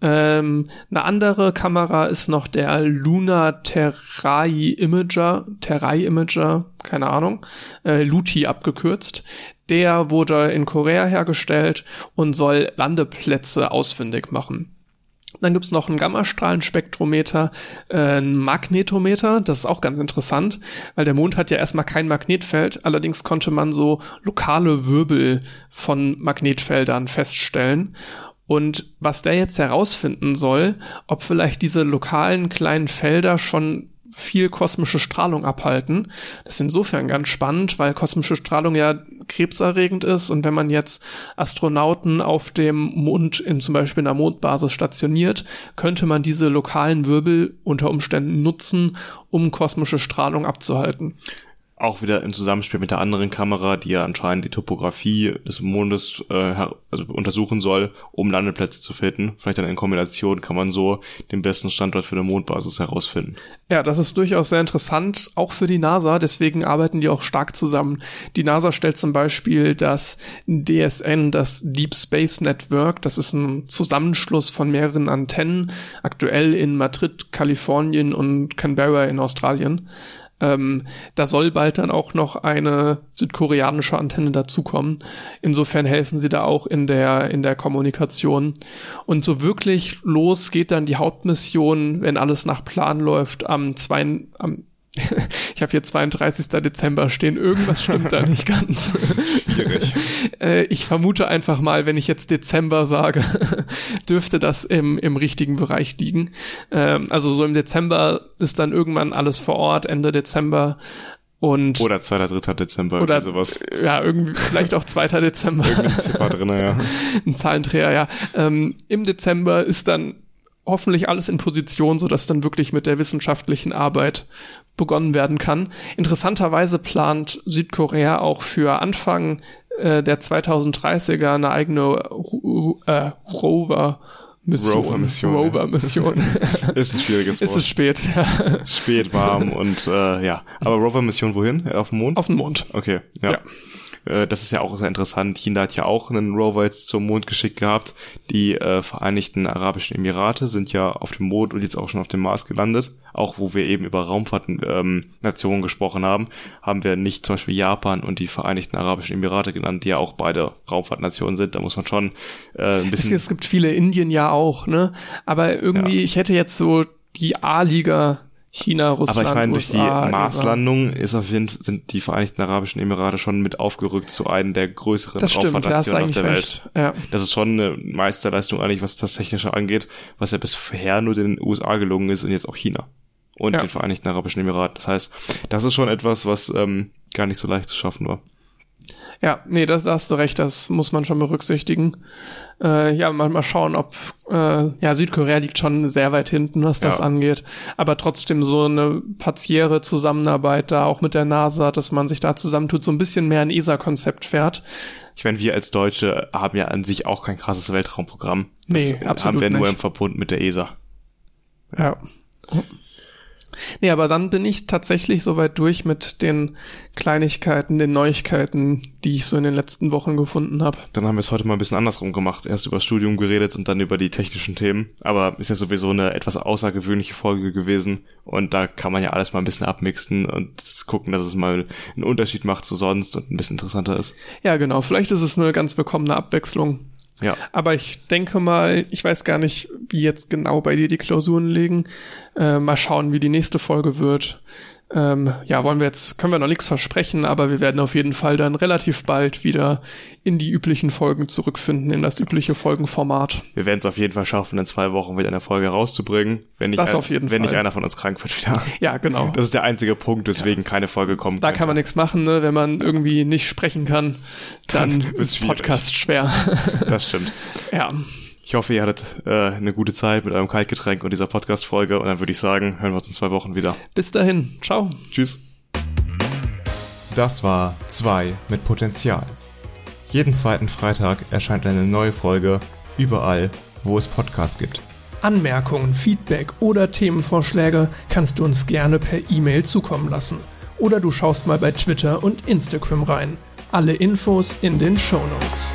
Ähm, eine andere Kamera ist noch der Luna Terrai Imager, Terrai Imager, keine Ahnung, äh, Luti abgekürzt. Der wurde in Korea hergestellt und soll Landeplätze ausfindig machen. Dann gibt's noch ein Gammastrahlenspektrometer, äh, ein Magnetometer, das ist auch ganz interessant, weil der Mond hat ja erstmal kein Magnetfeld, allerdings konnte man so lokale Wirbel von Magnetfeldern feststellen. Und was der jetzt herausfinden soll, ob vielleicht diese lokalen kleinen Felder schon viel kosmische Strahlung abhalten. Das ist insofern ganz spannend, weil kosmische Strahlung ja krebserregend ist und wenn man jetzt Astronauten auf dem Mond in zum Beispiel einer Mondbasis stationiert, könnte man diese lokalen Wirbel unter Umständen nutzen, um kosmische Strahlung abzuhalten auch wieder im Zusammenspiel mit der anderen Kamera, die ja anscheinend die Topografie des Mondes äh, also untersuchen soll, um Landeplätze zu finden. Vielleicht dann in Kombination kann man so den besten Standort für eine Mondbasis herausfinden. Ja, das ist durchaus sehr interessant, auch für die NASA. Deswegen arbeiten die auch stark zusammen. Die NASA stellt zum Beispiel das DSN, das Deep Space Network. Das ist ein Zusammenschluss von mehreren Antennen, aktuell in Madrid, Kalifornien und Canberra in Australien. Ähm, da soll bald dann auch noch eine südkoreanische Antenne dazukommen. Insofern helfen sie da auch in der, in der Kommunikation. Und so wirklich los geht dann die Hauptmission, wenn alles nach Plan läuft, am, zwei, am ich habe hier 32. Dezember stehen, irgendwas stimmt da nicht ganz. Schwierig. Äh, ich vermute einfach mal, wenn ich jetzt Dezember sage, dürfte das im, im richtigen Bereich liegen. Ähm, also so im Dezember ist dann irgendwann alles vor Ort, Ende Dezember. Und oder 2. 3. Dezember oder sowas. Ja, irgendwie vielleicht auch 2. Dezember. Irgendwie drin, ja. Ein Zahlendreher, ja. Ähm, Im Dezember ist dann hoffentlich alles in Position, so dass dann wirklich mit der wissenschaftlichen Arbeit begonnen werden kann. Interessanterweise plant Südkorea auch für Anfang äh, der 2030er eine eigene äh, Rover Mission. Rover-Mission. Rover-Mission. ist ein schwieriges Wort. Ist es spät, ja. Spät, warm und äh, ja. Aber Rover-Mission wohin? Auf dem Mond? Auf dem Mond. Okay, ja. ja. Äh, das ist ja auch sehr interessant. China hat ja auch einen Rover jetzt zum Mond geschickt gehabt. Die äh, Vereinigten Arabischen Emirate sind ja auf dem Mond und jetzt auch schon auf dem Mars gelandet. Auch wo wir eben über Raumfahrtnationen ähm, gesprochen haben, haben wir nicht zum Beispiel Japan und die Vereinigten Arabischen Emirate genannt, die ja auch beide Raumfahrtnationen sind. Da muss man schon äh, ein bisschen. Es, es gibt viele Indien ja auch, ne? Aber irgendwie, ja. ich hätte jetzt so die A-Liga China, Russland, Aber ich meine, durch die Marslandung ist auf jeden Fall, sind die Vereinigten Arabischen Emirate schon mit aufgerückt zu einem der größeren das stimmt, Raumfahrtnationen auf der recht. Welt. Ja. Das ist schon eine Meisterleistung eigentlich, was das Technische angeht, was ja bisher nur den USA gelungen ist und jetzt auch China und ja. den Vereinigten Arabischen Emiraten. Das heißt, das ist schon etwas, was ähm, gar nicht so leicht zu schaffen war. Ja, nee, das, da hast du recht, das muss man schon berücksichtigen. Äh, ja, mal, mal schauen, ob äh, ja Südkorea liegt schon sehr weit hinten, was das ja. angeht. Aber trotzdem so eine partiäre Zusammenarbeit da auch mit der NASA, dass man sich da zusammentut, so ein bisschen mehr ein ESA-Konzept fährt. Ich meine, wir als Deutsche haben ja an sich auch kein krasses Weltraumprogramm. Das nee, absolut haben wir nicht. nur im Verbund mit der ESA. Ja. Nee, aber dann bin ich tatsächlich soweit durch mit den Kleinigkeiten, den Neuigkeiten, die ich so in den letzten Wochen gefunden habe. Dann haben wir es heute mal ein bisschen andersrum gemacht. Erst über das Studium geredet und dann über die technischen Themen. Aber ist ja sowieso eine etwas außergewöhnliche Folge gewesen. Und da kann man ja alles mal ein bisschen abmixen und gucken, dass es mal einen Unterschied macht zu sonst und ein bisschen interessanter ist. Ja, genau. Vielleicht ist es eine ganz willkommene Abwechslung. Ja. Aber ich denke mal, ich weiß gar nicht, wie jetzt genau bei dir die Klausuren liegen. Äh, mal schauen, wie die nächste Folge wird. Ähm, ja, wollen wir jetzt, können wir noch nichts versprechen, aber wir werden auf jeden Fall dann relativ bald wieder in die üblichen Folgen zurückfinden, in das übliche Folgenformat. Wir werden es auf jeden Fall schaffen, in zwei Wochen wieder eine Folge rauszubringen. Wenn nicht, das auf jeden wenn Fall. nicht einer von uns krank wird wieder. Ja, genau. Das ist der einzige Punkt, weswegen ja. keine Folge kommt. Da könnte. kann man nichts machen, ne? wenn man irgendwie nicht sprechen kann, dann, dann ist Podcast schwer. Das stimmt. ja. Ich hoffe, ihr hattet äh, eine gute Zeit mit eurem Kaltgetränk und dieser Podcast-Folge. Und dann würde ich sagen, hören wir uns in zwei Wochen wieder. Bis dahin. Ciao. Tschüss. Das war 2 mit Potenzial. Jeden zweiten Freitag erscheint eine neue Folge überall, wo es Podcasts gibt. Anmerkungen, Feedback oder Themenvorschläge kannst du uns gerne per E-Mail zukommen lassen. Oder du schaust mal bei Twitter und Instagram rein. Alle Infos in den Show Notes.